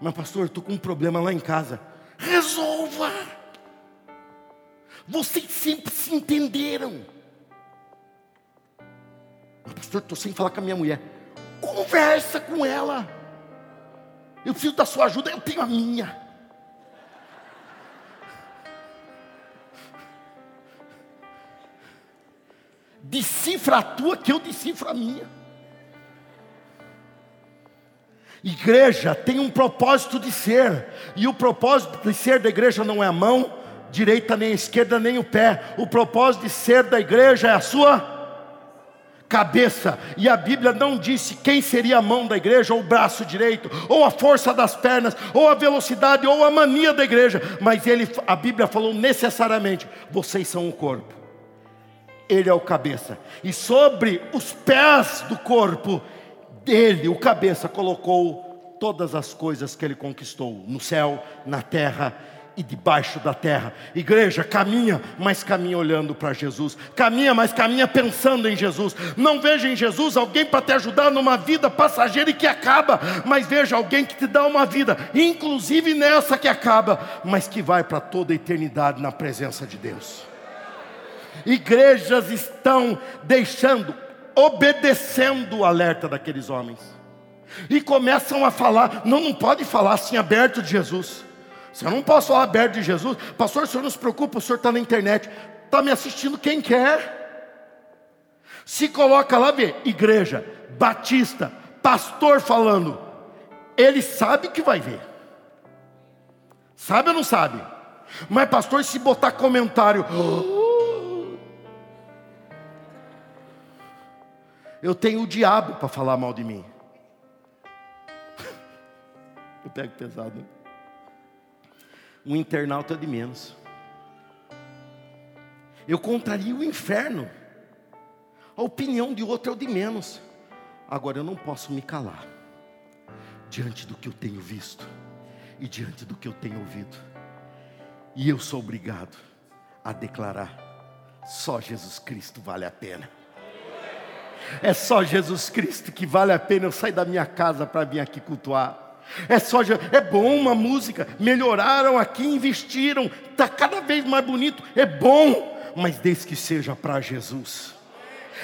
Mas, pastor, estou com um problema lá em casa. Resolva. Vocês sempre se entenderam. Mas, pastor, estou sem falar com a minha mulher. Conversa com ela. Eu preciso da sua ajuda, eu tenho a minha. Decifra a tua, que eu decifro a minha. Igreja tem um propósito de ser, e o propósito de ser da igreja não é a mão direita, nem a esquerda, nem o pé. O propósito de ser da igreja é a sua cabeça. E a Bíblia não disse quem seria a mão da igreja, ou o braço direito, ou a força das pernas, ou a velocidade, ou a mania da igreja. Mas ele, a Bíblia falou necessariamente: vocês são o corpo. Ele é o cabeça. E sobre os pés do corpo dele, o cabeça, colocou todas as coisas que ele conquistou no céu, na terra e debaixo da terra. Igreja, caminha, mas caminha olhando para Jesus. Caminha, mas caminha pensando em Jesus. Não veja em Jesus alguém para te ajudar numa vida passageira e que acaba, mas veja alguém que te dá uma vida, inclusive nessa que acaba, mas que vai para toda a eternidade na presença de Deus. Igrejas estão deixando obedecendo o alerta daqueles homens. E começam a falar, não, não pode falar assim aberto de Jesus. Se eu não posso falar aberto de Jesus, pastor, o senhor não se preocupa, o senhor está na internet, está me assistindo quem quer. Se coloca lá, vê, igreja, batista, pastor falando, ele sabe que vai ver. Sabe ou não sabe? Mas pastor, se botar comentário, oh, eu tenho o diabo para falar mal de mim. Eu pego pesado. Um internauta de menos. Eu contraria o inferno. A opinião de outro é o de menos. Agora eu não posso me calar diante do que eu tenho visto e diante do que eu tenho ouvido. E eu sou obrigado a declarar: só Jesus Cristo vale a pena. É só Jesus Cristo que vale a pena eu sair da minha casa para vir aqui cultuar. É só é bom uma música, melhoraram aqui, investiram, está cada vez mais bonito, é bom, mas desde que seja para Jesus.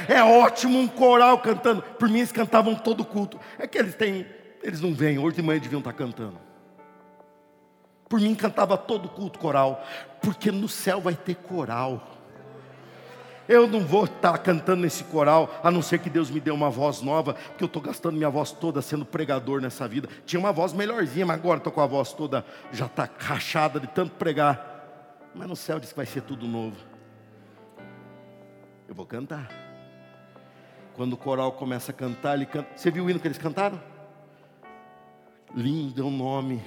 É ótimo um coral cantando. Por mim eles cantavam todo culto. É que eles têm, eles não vêm, hoje de manhã deviam estar tá cantando. Por mim cantava todo culto coral, porque no céu vai ter coral. Eu não vou estar cantando nesse coral, a não ser que Deus me dê uma voz nova, porque eu estou gastando minha voz toda sendo pregador nessa vida. Tinha uma voz melhorzinha, mas agora estou com a voz toda, já está rachada de tanto pregar. Mas no céu diz que vai ser tudo novo. Eu vou cantar. Quando o coral começa a cantar, ele canta. Você viu o hino que eles cantaram? Lindo é o nome,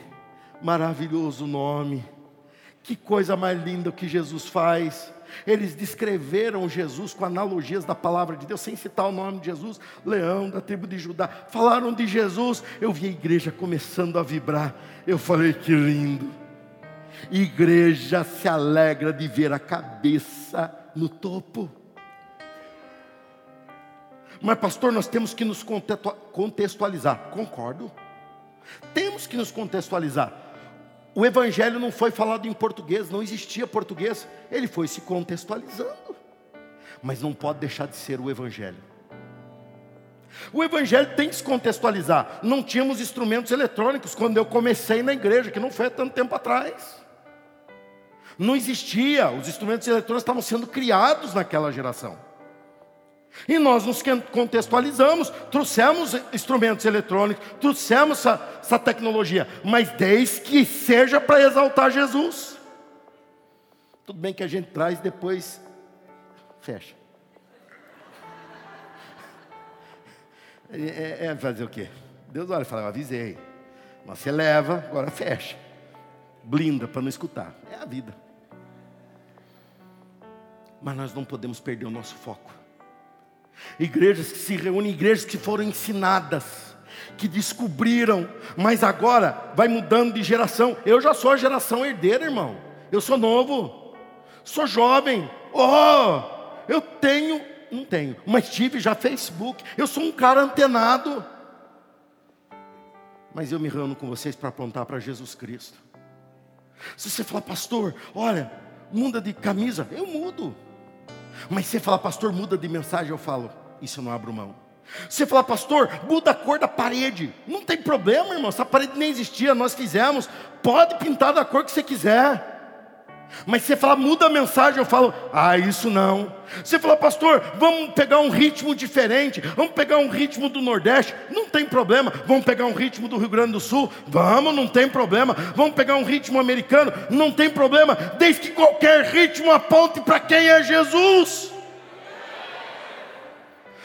maravilhoso nome. Que coisa mais linda que Jesus faz. Eles descreveram Jesus com analogias da palavra de Deus, sem citar o nome de Jesus, leão da tribo de Judá. Falaram de Jesus, eu vi a igreja começando a vibrar. Eu falei que lindo. Igreja se alegra de ver a cabeça no topo. Mas, pastor, nós temos que nos contextualizar. Concordo. Temos que nos contextualizar. O evangelho não foi falado em português, não existia português, ele foi se contextualizando. Mas não pode deixar de ser o evangelho. O evangelho tem que se contextualizar. Não tínhamos instrumentos eletrônicos quando eu comecei na igreja, que não foi há tanto tempo atrás. Não existia, os instrumentos eletrônicos estavam sendo criados naquela geração. E nós nos contextualizamos, trouxemos instrumentos eletrônicos, trouxemos essa, essa tecnologia, mas desde que seja para exaltar Jesus. Tudo bem que a gente traz depois fecha. É, é fazer o quê? Deus olha e fala, eu avisei. Mas você leva, agora fecha. Blinda para não escutar. É a vida. Mas nós não podemos perder o nosso foco. Igrejas que se reúnem, igrejas que foram ensinadas, que descobriram, mas agora vai mudando de geração. Eu já sou a geração herdeira, irmão. Eu sou novo, sou jovem. Oh, eu tenho, não tenho, mas tive já Facebook. Eu sou um cara antenado. Mas eu me reúno com vocês para apontar para Jesus Cristo. Se você falar, pastor, olha, muda de camisa, eu mudo. Mas você falar, pastor, muda de mensagem, eu falo, isso eu não abro mão. Você falar, pastor, muda a cor da parede, não tem problema, irmão, essa parede nem existia, nós fizemos, pode pintar da cor que você quiser. Mas você fala, muda a mensagem, eu falo, ah, isso não. Você fala, pastor, vamos pegar um ritmo diferente, vamos pegar um ritmo do Nordeste, não tem problema. Vamos pegar um ritmo do Rio Grande do Sul, vamos, não tem problema. Vamos pegar um ritmo americano, não tem problema, desde que qualquer ritmo aponte para quem é Jesus.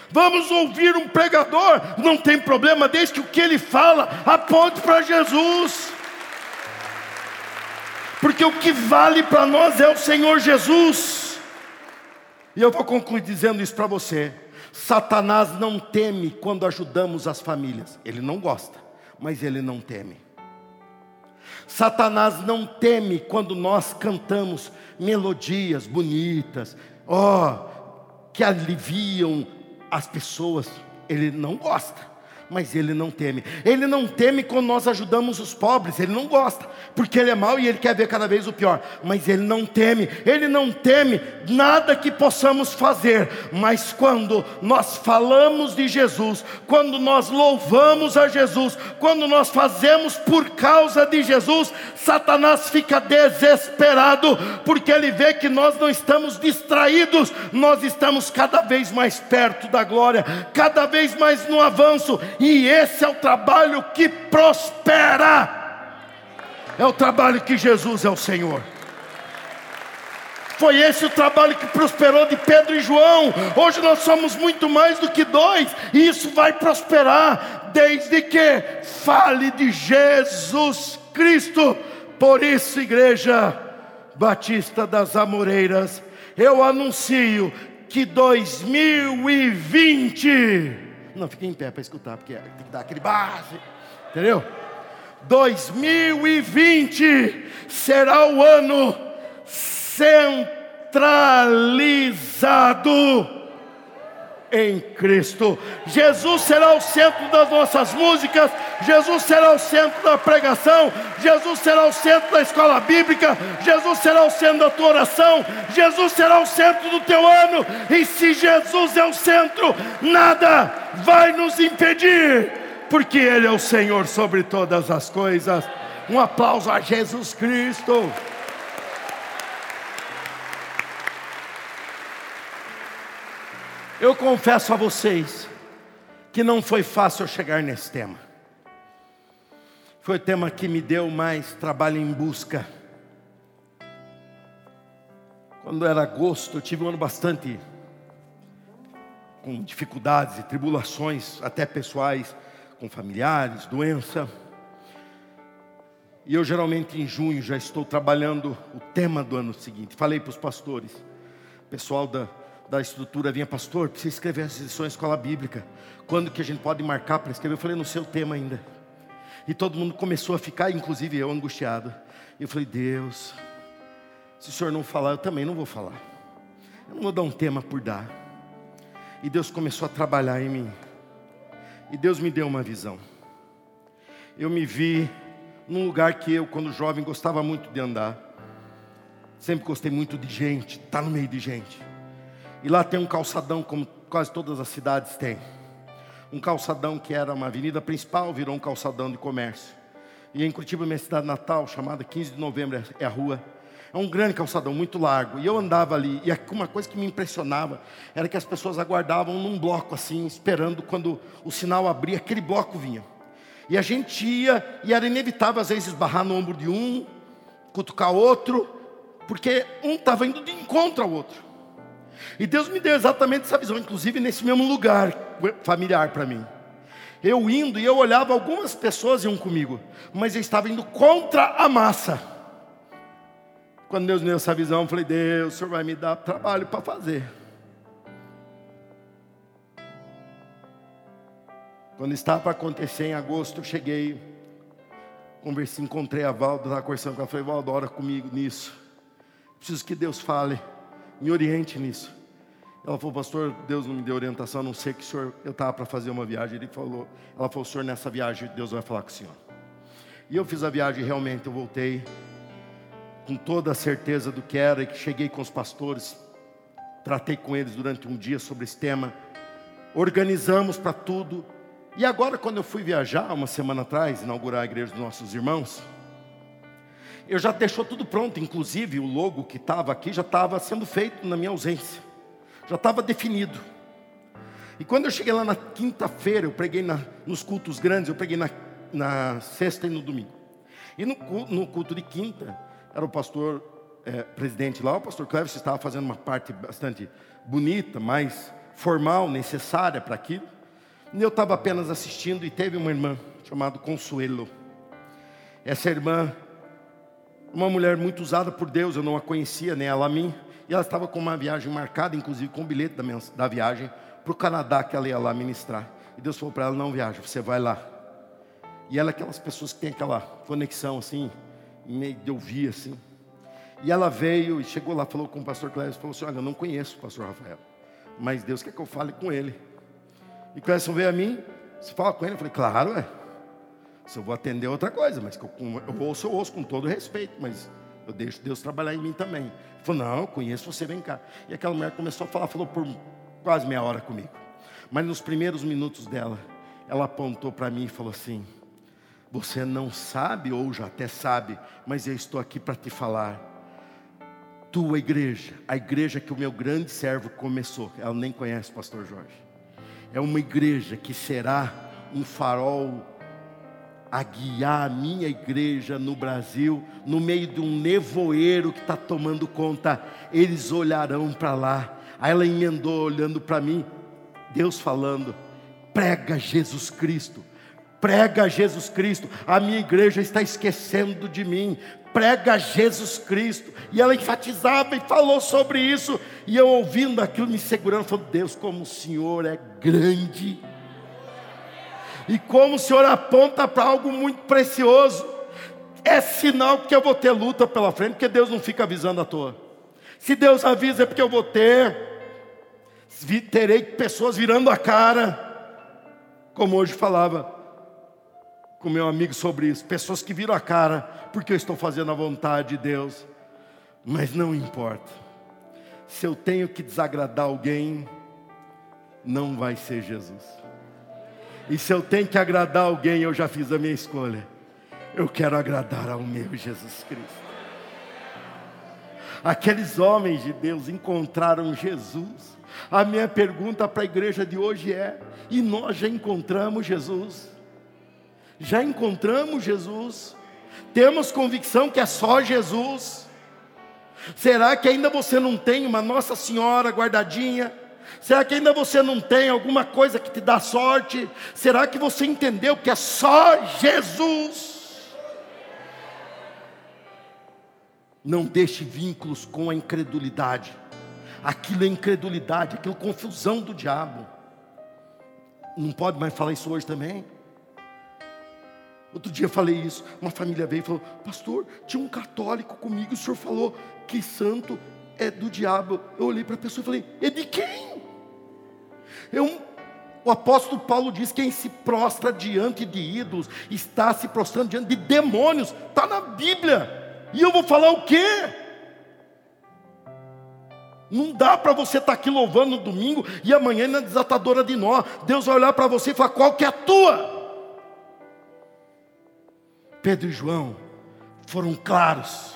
Vamos ouvir um pregador, não tem problema, desde que o que ele fala aponte para Jesus porque o que vale para nós é o Senhor Jesus. E eu vou concluir dizendo isso para você. Satanás não teme quando ajudamos as famílias. Ele não gosta, mas ele não teme. Satanás não teme quando nós cantamos melodias bonitas, ó, oh, que aliviam as pessoas. Ele não gosta mas ele não teme. Ele não teme quando nós ajudamos os pobres, ele não gosta, porque ele é mau e ele quer ver cada vez o pior, mas ele não teme, ele não teme nada que possamos fazer, mas quando nós falamos de Jesus, quando nós louvamos a Jesus, quando nós fazemos por causa de Jesus, Satanás fica desesperado, porque ele vê que nós não estamos distraídos, nós estamos cada vez mais perto da glória, cada vez mais no avanço, e esse é o trabalho que prospera. É o trabalho que Jesus é o Senhor. Foi esse o trabalho que prosperou de Pedro e João. Hoje nós somos muito mais do que dois, e isso vai prosperar desde que fale de Jesus Cristo. Por isso, igreja Batista das Amoreiras, eu anuncio que 2020 não, fique em pé para escutar, porque tem que dar aquele base. Entendeu? 2020 será o ano centralizado em Cristo. Jesus será o centro das nossas músicas, Jesus será o centro da pregação, Jesus será o centro da escola bíblica, Jesus será o centro da tua oração, Jesus será o centro do teu ano. E se Jesus é o centro, nada vai nos impedir, porque Ele é o Senhor sobre todas as coisas. Um aplauso a Jesus Cristo. Eu confesso a vocês que não foi fácil eu chegar nesse tema. Foi o tema que me deu mais trabalho em busca. Quando era agosto, eu tive um ano bastante com dificuldades e tribulações, até pessoais, com familiares, doença. E eu geralmente em junho já estou trabalhando o tema do ano seguinte. Falei para os pastores, pessoal da da estrutura vinha, pastor, precisa escrever as lições escola bíblica. Quando que a gente pode marcar para escrever? Eu falei, no seu tema ainda. E todo mundo começou a ficar, inclusive eu, angustiado. E eu falei, Deus, se o senhor não falar, eu também não vou falar. Eu não vou dar um tema por dar. E Deus começou a trabalhar em mim. E Deus me deu uma visão. Eu me vi num lugar que eu, quando jovem, gostava muito de andar. Sempre gostei muito de gente, estar tá no meio de gente. E lá tem um calçadão, como quase todas as cidades têm. Um calçadão que era uma avenida principal, virou um calçadão de comércio. E em Curitiba, minha cidade natal, chamada 15 de novembro, é a rua. É um grande calçadão, muito largo. E eu andava ali, e uma coisa que me impressionava era que as pessoas aguardavam num bloco assim, esperando quando o sinal abria, aquele bloco vinha. E a gente ia, e era inevitável às vezes esbarrar no ombro de um, cutucar outro, porque um estava indo de encontro ao outro. E Deus me deu exatamente essa visão, inclusive nesse mesmo lugar familiar para mim. Eu indo e eu olhava, algumas pessoas iam comigo, mas eu estava indo contra a massa. Quando Deus me deu essa visão, eu falei: Deus, o Senhor vai me dar trabalho para fazer. Quando estava para acontecer em agosto, eu cheguei, conversei, encontrei a Valda, estava conversando com ela, falei: Valda, ora comigo nisso. Preciso que Deus fale, me oriente nisso. Ela falou, pastor, Deus não me deu orientação, a não ser que o senhor, eu estava para fazer uma viagem. Ele falou, ela falou, senhor, nessa viagem Deus vai falar com o senhor. E eu fiz a viagem, realmente eu voltei com toda a certeza do que era, e que cheguei com os pastores, tratei com eles durante um dia sobre esse tema, organizamos para tudo. E agora, quando eu fui viajar, uma semana atrás, inaugurar a igreja dos nossos irmãos, eu já deixou tudo pronto, inclusive o logo que estava aqui já estava sendo feito na minha ausência já estava definido. E quando eu cheguei lá na quinta-feira, eu preguei na, nos cultos grandes, eu preguei na, na sexta e no domingo. E no, no culto de quinta, era o pastor é, presidente lá, o pastor Cleves estava fazendo uma parte bastante bonita, mais formal, necessária para aquilo. E eu estava apenas assistindo e teve uma irmã chamada Consuelo. Essa irmã, uma mulher muito usada por Deus, eu não a conhecia, nem ela a mim. E ela estava com uma viagem marcada, inclusive com o bilhete da, da viagem, para o Canadá que ela ia lá ministrar. E Deus falou para ela: não viaja, você vai lá. E ela é aquelas pessoas que tem aquela conexão assim, meio de ouvir assim. E ela veio e chegou lá, falou com o pastor Clécio, falou assim: Olha, eu não conheço o pastor Rafael, mas Deus quer que eu fale com ele. E Clécio veio a mim, você fala com ele? Eu falei: Claro, é. Se eu vou atender outra coisa, mas eu, eu ouço, eu ouço com todo respeito, mas eu deixo Deus trabalhar em mim também. Ele falou, não, eu conheço você, vem cá. E aquela mulher começou a falar, falou por quase meia hora comigo. Mas nos primeiros minutos dela, ela apontou para mim e falou assim: Você não sabe, ou já até sabe, mas eu estou aqui para te falar. Tua igreja, a igreja que o meu grande servo começou, ela nem conhece o pastor Jorge. É uma igreja que será um farol a guiar a minha igreja no Brasil, no meio de um nevoeiro que está tomando conta, eles olharão para lá. Aí ela emendou olhando para mim, Deus falando: prega Jesus Cristo, prega Jesus Cristo. A minha igreja está esquecendo de mim. Prega Jesus Cristo. E ela enfatizava e falou sobre isso. E eu ouvindo aquilo, me segurando, falando: Deus, como o Senhor é grande e como o Senhor aponta para algo muito precioso, é sinal que eu vou ter luta pela frente, porque Deus não fica avisando à toa. Se Deus avisa é porque eu vou ter, terei pessoas virando a cara, como hoje falava com meu amigo sobre isso, pessoas que viram a cara porque eu estou fazendo a vontade de Deus, mas não importa, se eu tenho que desagradar alguém, não vai ser Jesus. E se eu tenho que agradar alguém, eu já fiz a minha escolha. Eu quero agradar ao meu Jesus Cristo. Aqueles homens de Deus encontraram Jesus. A minha pergunta para a igreja de hoje é: e nós já encontramos Jesus? Já encontramos Jesus? Temos convicção que é só Jesus? Será que ainda você não tem uma Nossa Senhora guardadinha? Será que ainda você não tem alguma coisa que te dá sorte? Será que você entendeu que é só Jesus? Não deixe vínculos com a incredulidade. Aquilo é incredulidade, aquilo é confusão do diabo. Não pode mais falar isso hoje também? Outro dia eu falei isso, uma família veio e falou: Pastor, tinha um católico comigo, o senhor falou que santo é do diabo. Eu olhei para a pessoa e falei: É de quem? Eu, o apóstolo Paulo diz: quem se prostra diante de ídolos está se prostrando diante de demônios, está na Bíblia. E eu vou falar o quê? Não dá para você estar tá aqui louvando no domingo e amanhã na desatadora de nó. Deus vai olhar para você e falar: qual que é a tua? Pedro e João foram claros,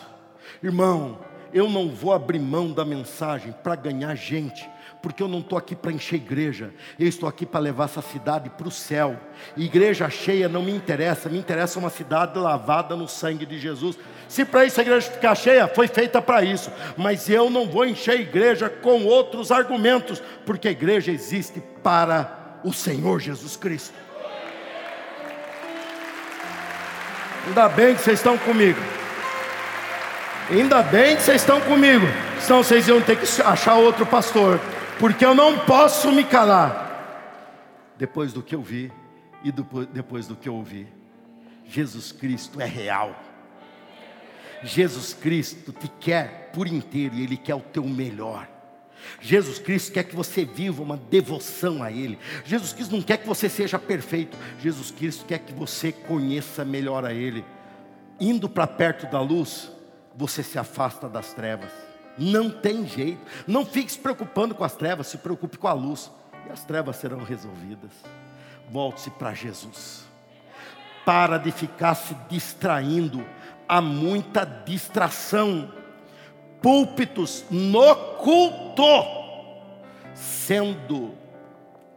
irmão. Eu não vou abrir mão da mensagem para ganhar gente, porque eu não estou aqui para encher igreja, eu estou aqui para levar essa cidade para o céu. Igreja cheia não me interessa, me interessa uma cidade lavada no sangue de Jesus. Se para isso a igreja ficar cheia, foi feita para isso, mas eu não vou encher a igreja com outros argumentos, porque a igreja existe para o Senhor Jesus Cristo. Ainda bem que vocês estão comigo. Ainda bem que vocês estão comigo. Senão vocês iam ter que achar outro pastor. Porque eu não posso me calar. Depois do que eu vi e depois do que eu ouvi. Jesus Cristo é real. Jesus Cristo te quer por inteiro e Ele quer o teu melhor. Jesus Cristo quer que você viva uma devoção a Ele. Jesus Cristo não quer que você seja perfeito. Jesus Cristo quer que você conheça melhor a Ele. Indo para perto da luz, você se afasta das trevas. Não tem jeito. Não fique se preocupando com as trevas, se preocupe com a luz. E as trevas serão resolvidas. Volte-se para Jesus. Para de ficar se distraindo. Há muita distração púlpitos no culto sendo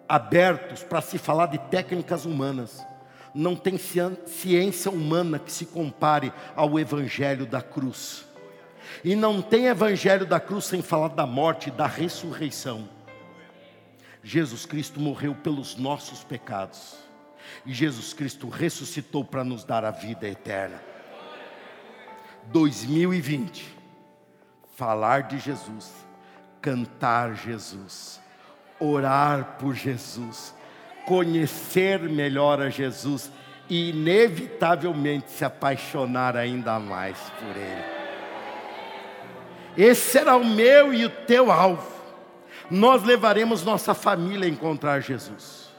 abertos para se falar de técnicas humanas. Não tem ciência humana que se compare ao evangelho da cruz. E não tem evangelho da cruz sem falar da morte e da ressurreição. Jesus Cristo morreu pelos nossos pecados. E Jesus Cristo ressuscitou para nos dar a vida eterna. 2020 falar de Jesus, cantar Jesus, orar por Jesus, conhecer melhor a Jesus e, inevitavelmente, se apaixonar ainda mais por Ele. Esse será o meu e o teu alvo. Nós levaremos nossa família a encontrar Jesus.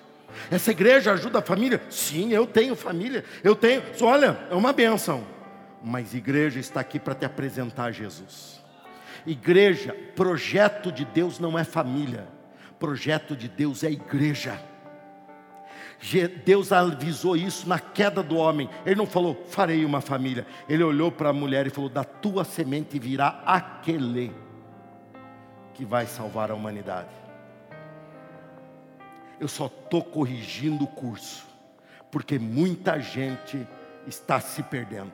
Essa igreja ajuda a família? Sim, eu tenho família. Eu tenho. Olha, é uma benção. Mas igreja está aqui para te apresentar Jesus. Igreja, projeto de Deus não é família, projeto de Deus é igreja. Deus avisou isso na queda do homem. Ele não falou, farei uma família. Ele olhou para a mulher e falou: Da tua semente virá aquele que vai salvar a humanidade. Eu só estou corrigindo o curso, porque muita gente está se perdendo.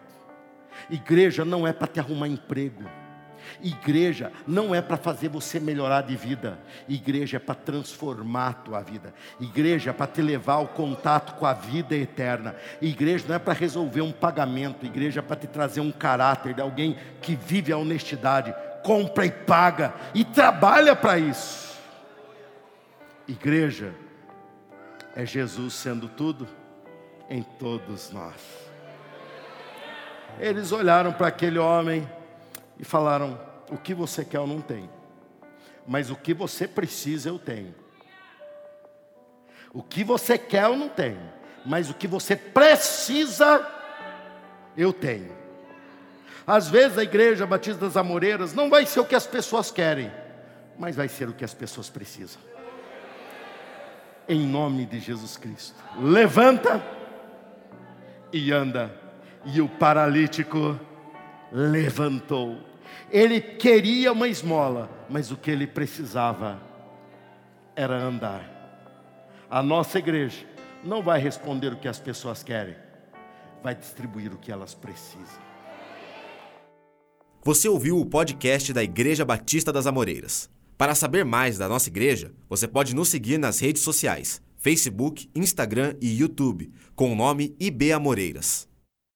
Igreja não é para te arrumar emprego. Igreja não é para fazer você melhorar de vida, igreja é para transformar a tua vida, igreja é para te levar ao contato com a vida eterna, igreja não é para resolver um pagamento, igreja é para te trazer um caráter de alguém que vive a honestidade, compra e paga e trabalha para isso. Igreja é Jesus sendo tudo em todos nós. Eles olharam para aquele homem e falaram: O que você quer eu não tenho, mas o que você precisa eu tenho. O que você quer eu não tenho, mas o que você precisa eu tenho. Às vezes a igreja Batista das Amoreiras não vai ser o que as pessoas querem, mas vai ser o que as pessoas precisam. Em nome de Jesus Cristo. Levanta e anda. E o paralítico levantou. Ele queria uma esmola, mas o que ele precisava era andar. A nossa igreja não vai responder o que as pessoas querem, vai distribuir o que elas precisam. Você ouviu o podcast da Igreja Batista das Amoreiras. Para saber mais da nossa igreja, você pode nos seguir nas redes sociais: Facebook, Instagram e YouTube, com o nome IB Amoreiras.